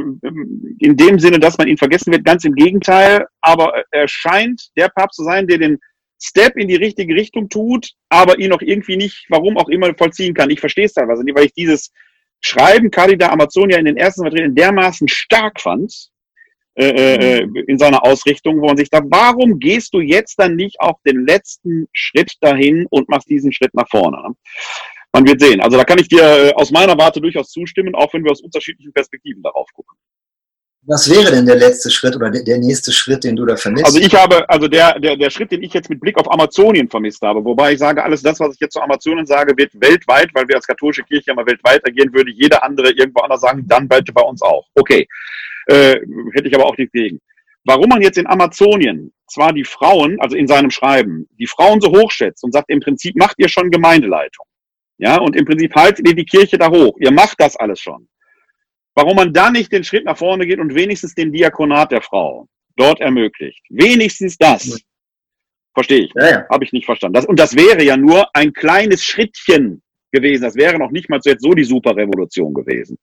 in dem Sinne, dass man ihn vergessen wird. Ganz im Gegenteil. Aber er scheint der Papst zu sein, der den Step in die richtige Richtung tut, aber ihn auch irgendwie nicht, warum auch immer, vollziehen kann. Ich verstehe es teilweise nicht, weil ich dieses Schreiben Candida Amazonia in den ersten Vertretungen dermaßen stark fand, äh, äh, äh, in seiner Ausrichtung, wo man sich da, warum gehst du jetzt dann nicht auf den letzten Schritt dahin und machst diesen Schritt nach vorne? Ne? Man wird sehen. Also da kann ich dir äh, aus meiner Warte durchaus zustimmen, auch wenn wir aus unterschiedlichen Perspektiven darauf gucken. Was wäre denn der letzte Schritt oder der nächste Schritt, den du da vermisst? Also ich habe, also der, der, der Schritt, den ich jetzt mit Blick auf Amazonien vermisst habe, wobei ich sage, alles das, was ich jetzt zu Amazonien sage, wird weltweit, weil wir als katholische Kirche mal weltweit agieren, würde jeder andere irgendwo anders sagen, dann bitte bei uns auch. Okay. Äh, hätte ich aber auch nicht gegen. Warum man jetzt in Amazonien zwar die Frauen, also in seinem Schreiben, die Frauen so hochschätzt und sagt, im Prinzip macht ihr schon Gemeindeleitung. Ja, und im Prinzip haltet ihr die Kirche da hoch. Ihr macht das alles schon. Warum man da nicht den Schritt nach vorne geht und wenigstens den Diakonat der Frau dort ermöglicht. Wenigstens das. Verstehe ich. Ja, ja. Habe ich nicht verstanden. Das, und das wäre ja nur ein kleines Schrittchen gewesen. Das wäre noch nicht mal so jetzt so die Superrevolution gewesen.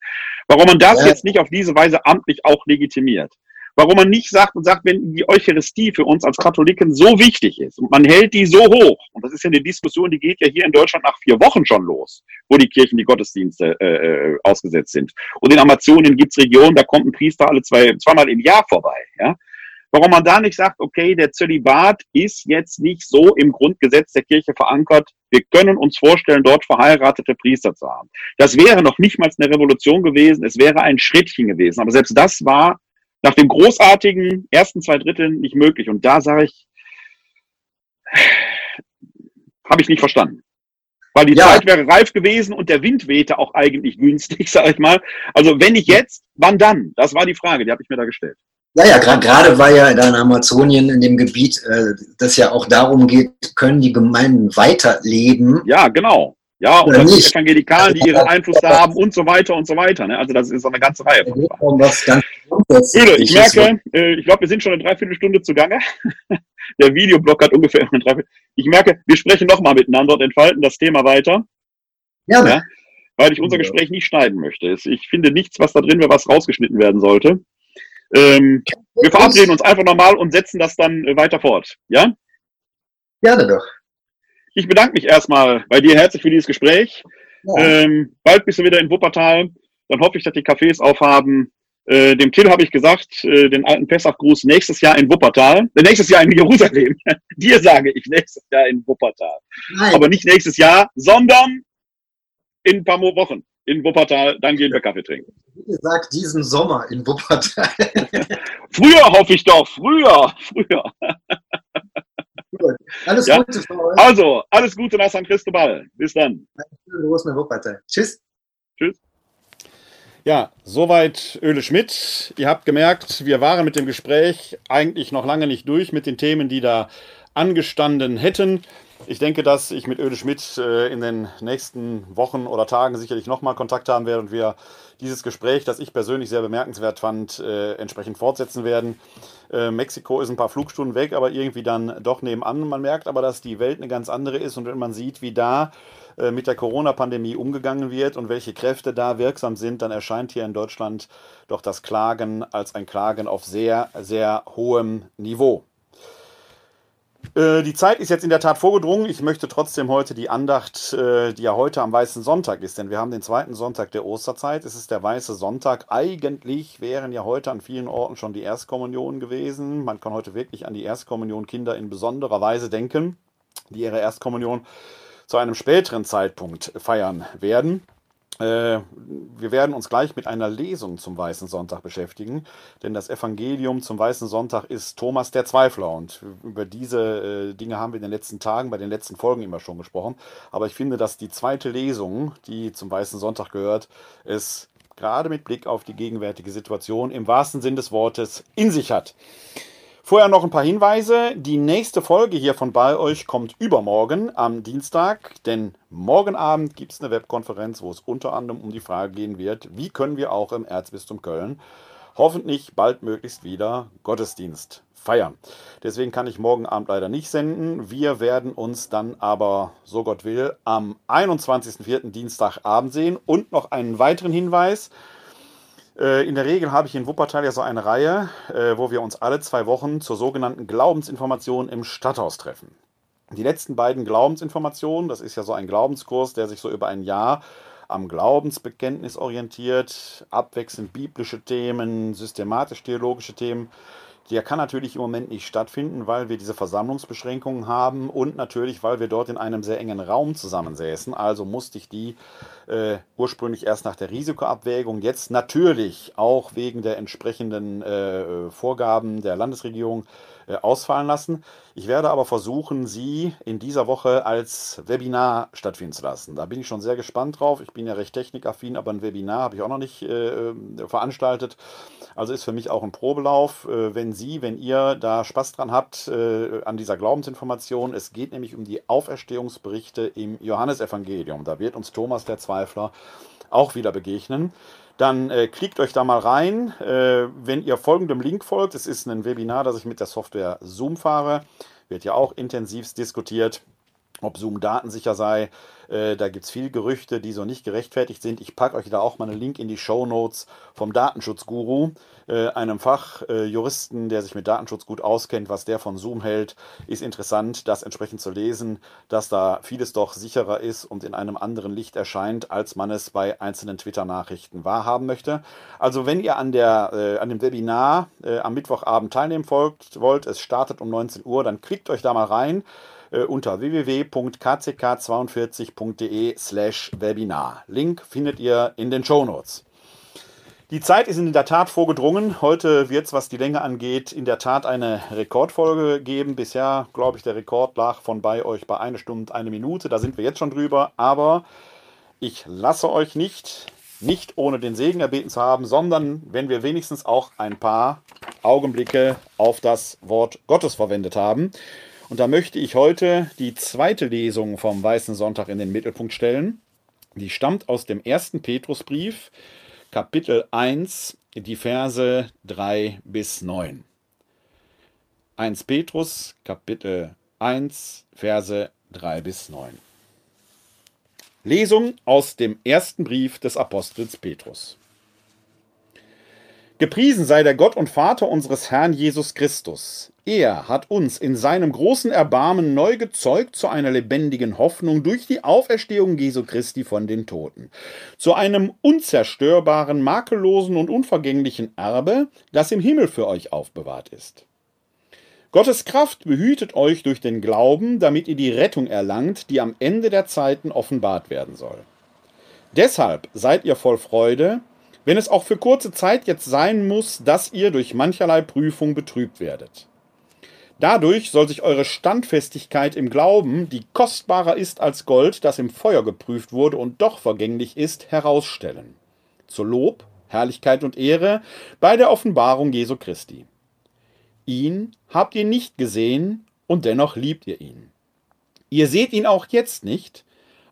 Warum man das ja. jetzt nicht auf diese Weise amtlich auch legitimiert. Warum man nicht sagt und sagt, wenn die Eucharistie für uns als Katholiken so wichtig ist und man hält die so hoch, und das ist ja eine Diskussion, die geht ja hier in Deutschland nach vier Wochen schon los, wo die Kirchen die Gottesdienste äh, äh ausgesetzt sind. Und in Amazonien gibt's Regionen, da kommt ein Priester alle zwei, zweimal im Jahr vorbei. Ja? Warum man da nicht sagt, okay, der Zölibat ist jetzt nicht so im Grundgesetz der Kirche verankert. Wir können uns vorstellen, dort verheiratete Priester zu haben. Das wäre noch nicht mal eine Revolution gewesen. Es wäre ein Schrittchen gewesen. Aber selbst das war nach dem großartigen ersten zwei Dritteln nicht möglich. Und da sage ich, habe ich nicht verstanden. Weil die ja. Zeit wäre reif gewesen und der Wind wehte auch eigentlich günstig, sage ich mal. Also wenn nicht jetzt, wann dann? Das war die Frage, die habe ich mir da gestellt. Ja, ja, gerade weil ja da in Amazonien, in dem Gebiet, äh, das ja auch darum geht, können die Gemeinden weiterleben. Ja, genau. Ja, und dann die Evangelikalen, die ihren Einfluss da haben und so weiter und so weiter. Ne? Also das ist eine ganze Reihe von um was ganz Öle, ich merke, äh, ich glaube, wir sind schon eine Dreiviertelstunde zugange. Der Videoblog hat ungefähr eine Dreiviertel. Ich merke, wir sprechen nochmal miteinander und entfalten das Thema weiter. Ja, ja weil ich unser Gespräch nicht schneiden möchte. Ich finde nichts, was da drin wäre, was rausgeschnitten werden sollte. Ähm, wir verabreden uns einfach nochmal und setzen das dann äh, weiter fort. Ja? Gerne doch. Ich bedanke mich erstmal bei dir herzlich für dieses Gespräch. Ja. Ähm, bald bist du wieder in Wuppertal. Dann hoffe ich, dass die Cafés aufhaben. Äh, dem Till habe ich gesagt, äh, den alten Pessachgruß nächstes Jahr in Wuppertal. Äh, nächstes Jahr in Jerusalem. Dir sage ich nächstes Jahr in Wuppertal. Nein. Aber nicht nächstes Jahr, sondern in ein paar Wochen in Wuppertal. Dann gehen wir Kaffee trinken. Wie gesagt, diesen Sommer in Wuppertal. früher hoffe ich doch. Früher. Früher. Alles ja? Gute euch. Also, alles Gute nach San Cristobal. Bis dann. Gruß nach Wuppertal. Tschüss. Tschüss. Ja, soweit Öle Schmidt. Ihr habt gemerkt, wir waren mit dem Gespräch eigentlich noch lange nicht durch mit den Themen, die da angestanden hätten. Ich denke, dass ich mit Öde Schmidt äh, in den nächsten Wochen oder Tagen sicherlich nochmal Kontakt haben werde und wir dieses Gespräch, das ich persönlich sehr bemerkenswert fand, äh, entsprechend fortsetzen werden. Äh, Mexiko ist ein paar Flugstunden weg, aber irgendwie dann doch nebenan. Man merkt aber, dass die Welt eine ganz andere ist und wenn man sieht, wie da mit der Corona-Pandemie umgegangen wird und welche Kräfte da wirksam sind, dann erscheint hier in Deutschland doch das Klagen als ein Klagen auf sehr, sehr hohem Niveau. Äh, die Zeit ist jetzt in der Tat vorgedrungen. Ich möchte trotzdem heute die Andacht, äh, die ja heute am Weißen Sonntag ist, denn wir haben den zweiten Sonntag der Osterzeit. Es ist der Weiße Sonntag. Eigentlich wären ja heute an vielen Orten schon die Erstkommunionen gewesen. Man kann heute wirklich an die Erstkommunion Kinder in besonderer Weise denken, die ihre Erstkommunion zu einem späteren Zeitpunkt feiern werden. Äh, wir werden uns gleich mit einer Lesung zum Weißen Sonntag beschäftigen, denn das Evangelium zum Weißen Sonntag ist Thomas der Zweifler und über diese äh, Dinge haben wir in den letzten Tagen, bei den letzten Folgen immer schon gesprochen. Aber ich finde, dass die zweite Lesung, die zum Weißen Sonntag gehört, es gerade mit Blick auf die gegenwärtige Situation im wahrsten Sinn des Wortes in sich hat. Vorher noch ein paar Hinweise. Die nächste Folge hier von bei euch kommt übermorgen am Dienstag, denn morgen Abend gibt es eine Webkonferenz, wo es unter anderem um die Frage gehen wird, wie können wir auch im Erzbistum Köln hoffentlich bald möglichst wieder Gottesdienst feiern. Deswegen kann ich morgen Abend leider nicht senden. Wir werden uns dann aber, so Gott will, am 21.04. Dienstagabend sehen. Und noch einen weiteren Hinweis. Äh, in der Regel habe ich in Wuppertal ja so eine Reihe, äh, wo wir uns alle zwei Wochen zur sogenannten Glaubensinformation im Stadthaus treffen. Die letzten beiden Glaubensinformationen, das ist ja so ein Glaubenskurs, der sich so über ein Jahr am Glaubensbekenntnis orientiert, abwechselnd biblische Themen, systematisch-theologische Themen. Der kann natürlich im Moment nicht stattfinden, weil wir diese Versammlungsbeschränkungen haben und natürlich, weil wir dort in einem sehr engen Raum zusammensäßen. Also musste ich die äh, ursprünglich erst nach der Risikoabwägung, jetzt natürlich auch wegen der entsprechenden äh, Vorgaben der Landesregierung ausfallen lassen. Ich werde aber versuchen, sie in dieser Woche als Webinar stattfinden zu lassen. Da bin ich schon sehr gespannt drauf. Ich bin ja recht technikaffin, aber ein Webinar habe ich auch noch nicht äh, äh, veranstaltet. Also ist für mich auch ein Probelauf. Äh, wenn Sie, wenn ihr da Spaß dran habt äh, an dieser Glaubensinformation, es geht nämlich um die Auferstehungsberichte im Johannesevangelium. Da wird uns Thomas der Zweifler auch wieder begegnen dann äh, klickt euch da mal rein. Äh, wenn ihr folgendem Link folgt, es ist ein Webinar, das ich mit der Software Zoom fahre, wird ja auch intensiv diskutiert ob Zoom datensicher sei. Äh, da gibt es viele Gerüchte, die so nicht gerechtfertigt sind. Ich packe euch da auch mal einen Link in die Show Notes vom Datenschutzguru, äh, einem Fachjuristen, der sich mit Datenschutz gut auskennt. Was der von Zoom hält, ist interessant, das entsprechend zu lesen, dass da vieles doch sicherer ist und in einem anderen Licht erscheint, als man es bei einzelnen Twitter-Nachrichten wahrhaben möchte. Also wenn ihr an, der, äh, an dem Webinar äh, am Mittwochabend teilnehmen folgt, wollt, es startet um 19 Uhr, dann klickt euch da mal rein äh, unter www.kck42.de slash Webinar. Link findet ihr in den Show Notes. Die Zeit ist in der Tat vorgedrungen. Heute wird es, was die Länge angeht, in der Tat eine Rekordfolge geben. Bisher, glaube ich, der Rekord lag von bei euch bei eine Stunde, eine Minute. Da sind wir jetzt schon drüber. Aber ich lasse euch nicht, nicht ohne den Segen erbeten zu haben, sondern wenn wir wenigstens auch ein paar Augenblicke auf das Wort Gottes verwendet haben. Und da möchte ich heute die zweite Lesung vom Weißen Sonntag in den Mittelpunkt stellen. Die stammt aus dem ersten Petrusbrief, Kapitel 1, die Verse 3 bis 9. 1 Petrus, Kapitel 1, Verse 3 bis 9. Lesung aus dem ersten Brief des Apostels Petrus. Gepriesen sei der Gott und Vater unseres Herrn Jesus Christus er hat uns in seinem großen Erbarmen neu gezeugt zu einer lebendigen Hoffnung durch die Auferstehung Jesu Christi von den Toten, zu einem unzerstörbaren, makellosen und unvergänglichen Erbe, das im Himmel für euch aufbewahrt ist. Gottes Kraft behütet euch durch den Glauben, damit ihr die Rettung erlangt, die am Ende der Zeiten offenbart werden soll. Deshalb seid ihr voll Freude, wenn es auch für kurze Zeit jetzt sein muss, dass ihr durch mancherlei Prüfung betrübt werdet Dadurch soll sich eure Standfestigkeit im Glauben, die kostbarer ist als Gold, das im Feuer geprüft wurde und doch vergänglich ist, herausstellen. Zur Lob, Herrlichkeit und Ehre bei der Offenbarung Jesu Christi. Ihn habt ihr nicht gesehen und dennoch liebt ihr ihn. Ihr seht ihn auch jetzt nicht,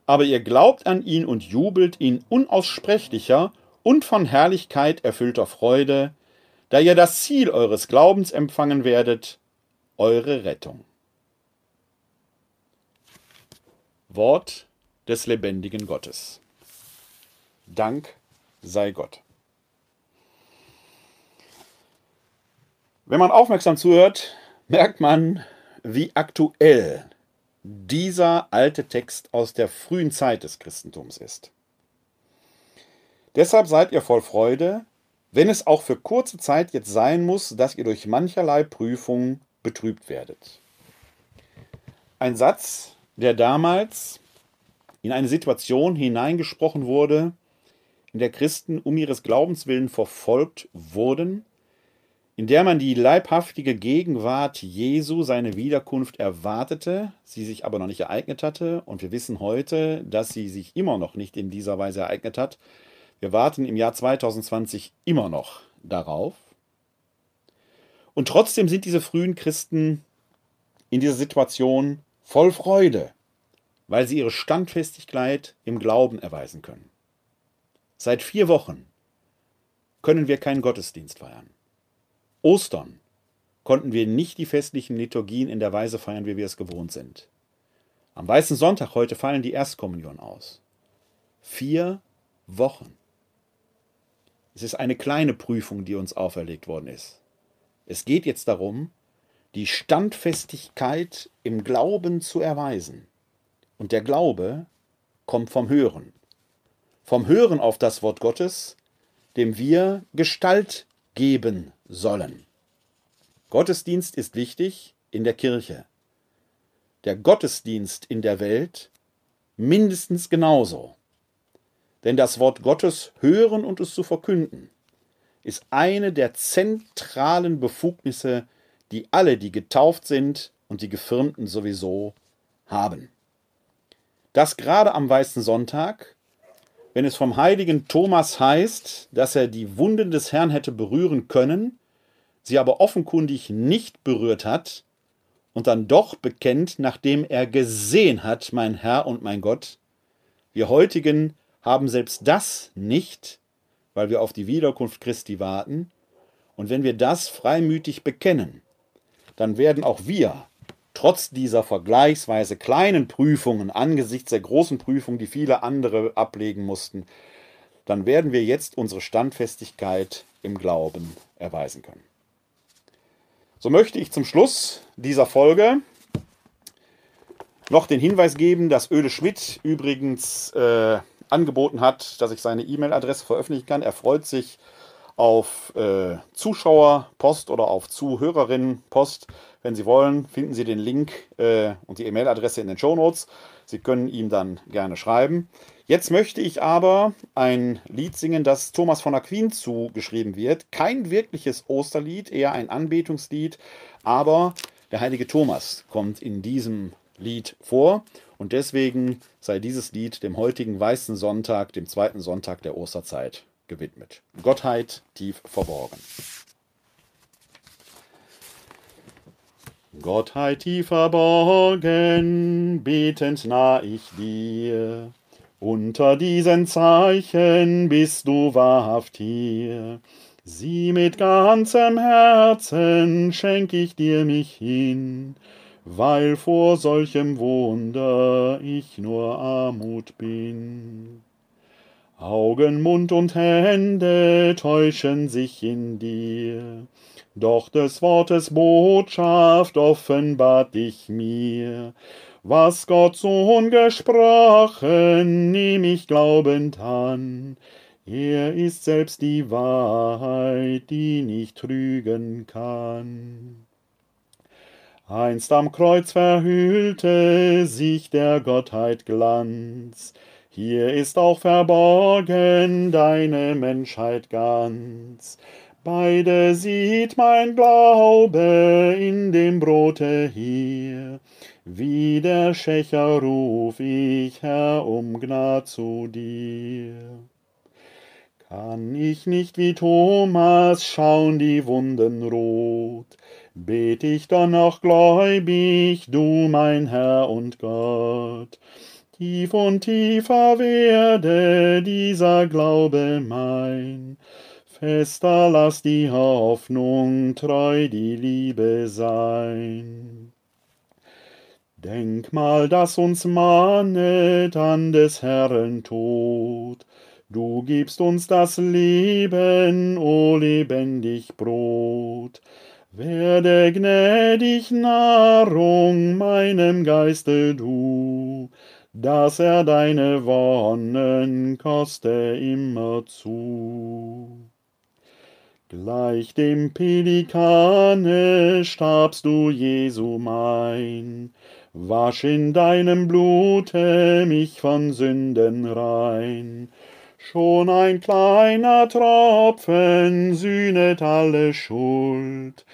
aber ihr glaubt an ihn und jubelt in unaussprechlicher und von Herrlichkeit erfüllter Freude, da ihr das Ziel eures Glaubens empfangen werdet, eure Rettung. Wort des lebendigen Gottes. Dank sei Gott. Wenn man aufmerksam zuhört, merkt man, wie aktuell dieser alte Text aus der frühen Zeit des Christentums ist. Deshalb seid ihr voll Freude, wenn es auch für kurze Zeit jetzt sein muss, dass ihr durch mancherlei Prüfungen betrübt werdet. Ein Satz, der damals in eine Situation hineingesprochen wurde, in der Christen um ihres Glaubens willen verfolgt wurden, in der man die leibhaftige Gegenwart Jesu, seine Wiederkunft erwartete, sie sich aber noch nicht ereignet hatte, und wir wissen heute, dass sie sich immer noch nicht in dieser Weise ereignet hat. Wir warten im Jahr 2020 immer noch darauf. Und trotzdem sind diese frühen Christen in dieser Situation voll Freude, weil sie ihre Standfestigkeit im Glauben erweisen können. Seit vier Wochen können wir keinen Gottesdienst feiern. Ostern konnten wir nicht die festlichen Liturgien in der Weise feiern, wie wir es gewohnt sind. Am Weißen Sonntag heute fallen die Erstkommunion aus. Vier Wochen. Es ist eine kleine Prüfung, die uns auferlegt worden ist. Es geht jetzt darum, die Standfestigkeit im Glauben zu erweisen. Und der Glaube kommt vom Hören. Vom Hören auf das Wort Gottes, dem wir Gestalt geben sollen. Gottesdienst ist wichtig in der Kirche. Der Gottesdienst in der Welt mindestens genauso. Denn das Wort Gottes hören und es zu verkünden ist eine der zentralen Befugnisse, die alle, die getauft sind und die Gefirmten sowieso haben. Das gerade am Weißen Sonntag wenn es vom heiligen Thomas heißt, dass er die Wunden des Herrn hätte berühren können, sie aber offenkundig nicht berührt hat, und dann doch bekennt, nachdem er gesehen hat, mein Herr und mein Gott, wir heutigen haben selbst das nicht, weil wir auf die Wiederkunft Christi warten, und wenn wir das freimütig bekennen, dann werden auch wir trotz dieser vergleichsweise kleinen Prüfungen angesichts der großen Prüfung, die viele andere ablegen mussten, dann werden wir jetzt unsere Standfestigkeit im Glauben erweisen können. So möchte ich zum Schluss dieser Folge noch den Hinweis geben, dass Öde Schmidt übrigens äh, angeboten hat, dass ich seine E-Mail-Adresse veröffentlichen kann. Er freut sich auf äh, Zuschauerpost oder auf Zuhörerinnenpost. Wenn Sie wollen, finden Sie den Link äh, und die E-Mail-Adresse in den Show Notes. Sie können ihm dann gerne schreiben. Jetzt möchte ich aber ein Lied singen, das Thomas von Aquin zugeschrieben wird. Kein wirkliches Osterlied, eher ein Anbetungslied, aber der heilige Thomas kommt in diesem Lied vor und deswegen sei dieses Lied dem heutigen Weißen Sonntag, dem zweiten Sonntag der Osterzeit gewidmet. Gottheit tief verborgen. Gottheit tief verborgen, betend nah ich dir. Unter diesen Zeichen bist du wahrhaft hier. Sieh mit ganzem Herzen schenk ich dir mich hin, weil vor solchem Wunder ich nur Armut bin. Augen, Mund und Hände täuschen sich in dir, doch des Wortes Botschaft offenbart dich mir. Was Gott Sohn gesprochen, nehm ich glaubend an. Er ist selbst die Wahrheit, die nicht trügen kann. Einst am Kreuz verhüllte sich der Gottheit Glanz, hier ist auch verborgen deine Menschheit ganz. Beide sieht mein Glaube in dem Brote hier. Wie der Schächer ruf ich, Herr, um Gnad zu dir. Kann ich nicht wie Thomas schauen die Wunden rot, bet ich doch noch gläubig, du mein Herr und Gott. Tief und tiefer werde dieser Glaube mein, fester lass die Hoffnung, treu die Liebe sein. Denkmal, das uns mahnet an des Herrn Tod, du gibst uns das Leben, o lebendig Brot. Werde gnädig Nahrung meinem Geiste du, dass er deine Wonnen koste immerzu. Gleich dem Pelikane starbst du, Jesu mein, wasch in deinem Blute mich von Sünden rein, Schon ein kleiner Tropfen sühnet alle Schuld,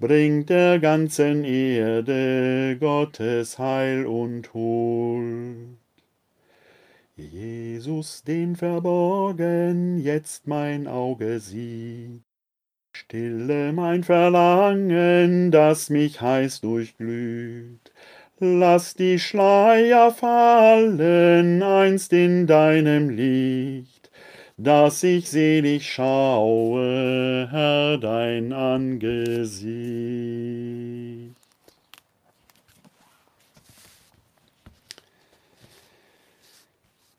bringt der ganzen Erde Gottes Heil und Huld. Jesus, den verborgen jetzt mein Auge sieht, stille mein Verlangen, das mich heiß durchglüht. Lass die Schleier fallen einst in deinem Licht, dass ich selig schaue, Herr, dein Angesicht.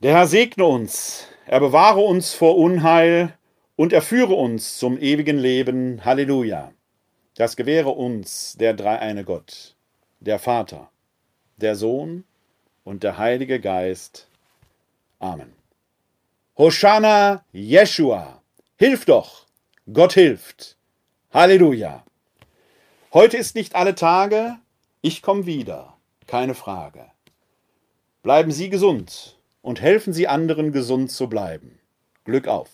Der Herr segne uns, er bewahre uns vor Unheil und er führe uns zum ewigen Leben. Halleluja. Das gewähre uns der dreieine Gott, der Vater, der Sohn und der Heilige Geist. Amen. Hosanna Jeshua. Hilf doch. Gott hilft. Halleluja. Heute ist nicht alle Tage. Ich komme wieder. Keine Frage. Bleiben Sie gesund und helfen Sie anderen gesund zu bleiben. Glück auf.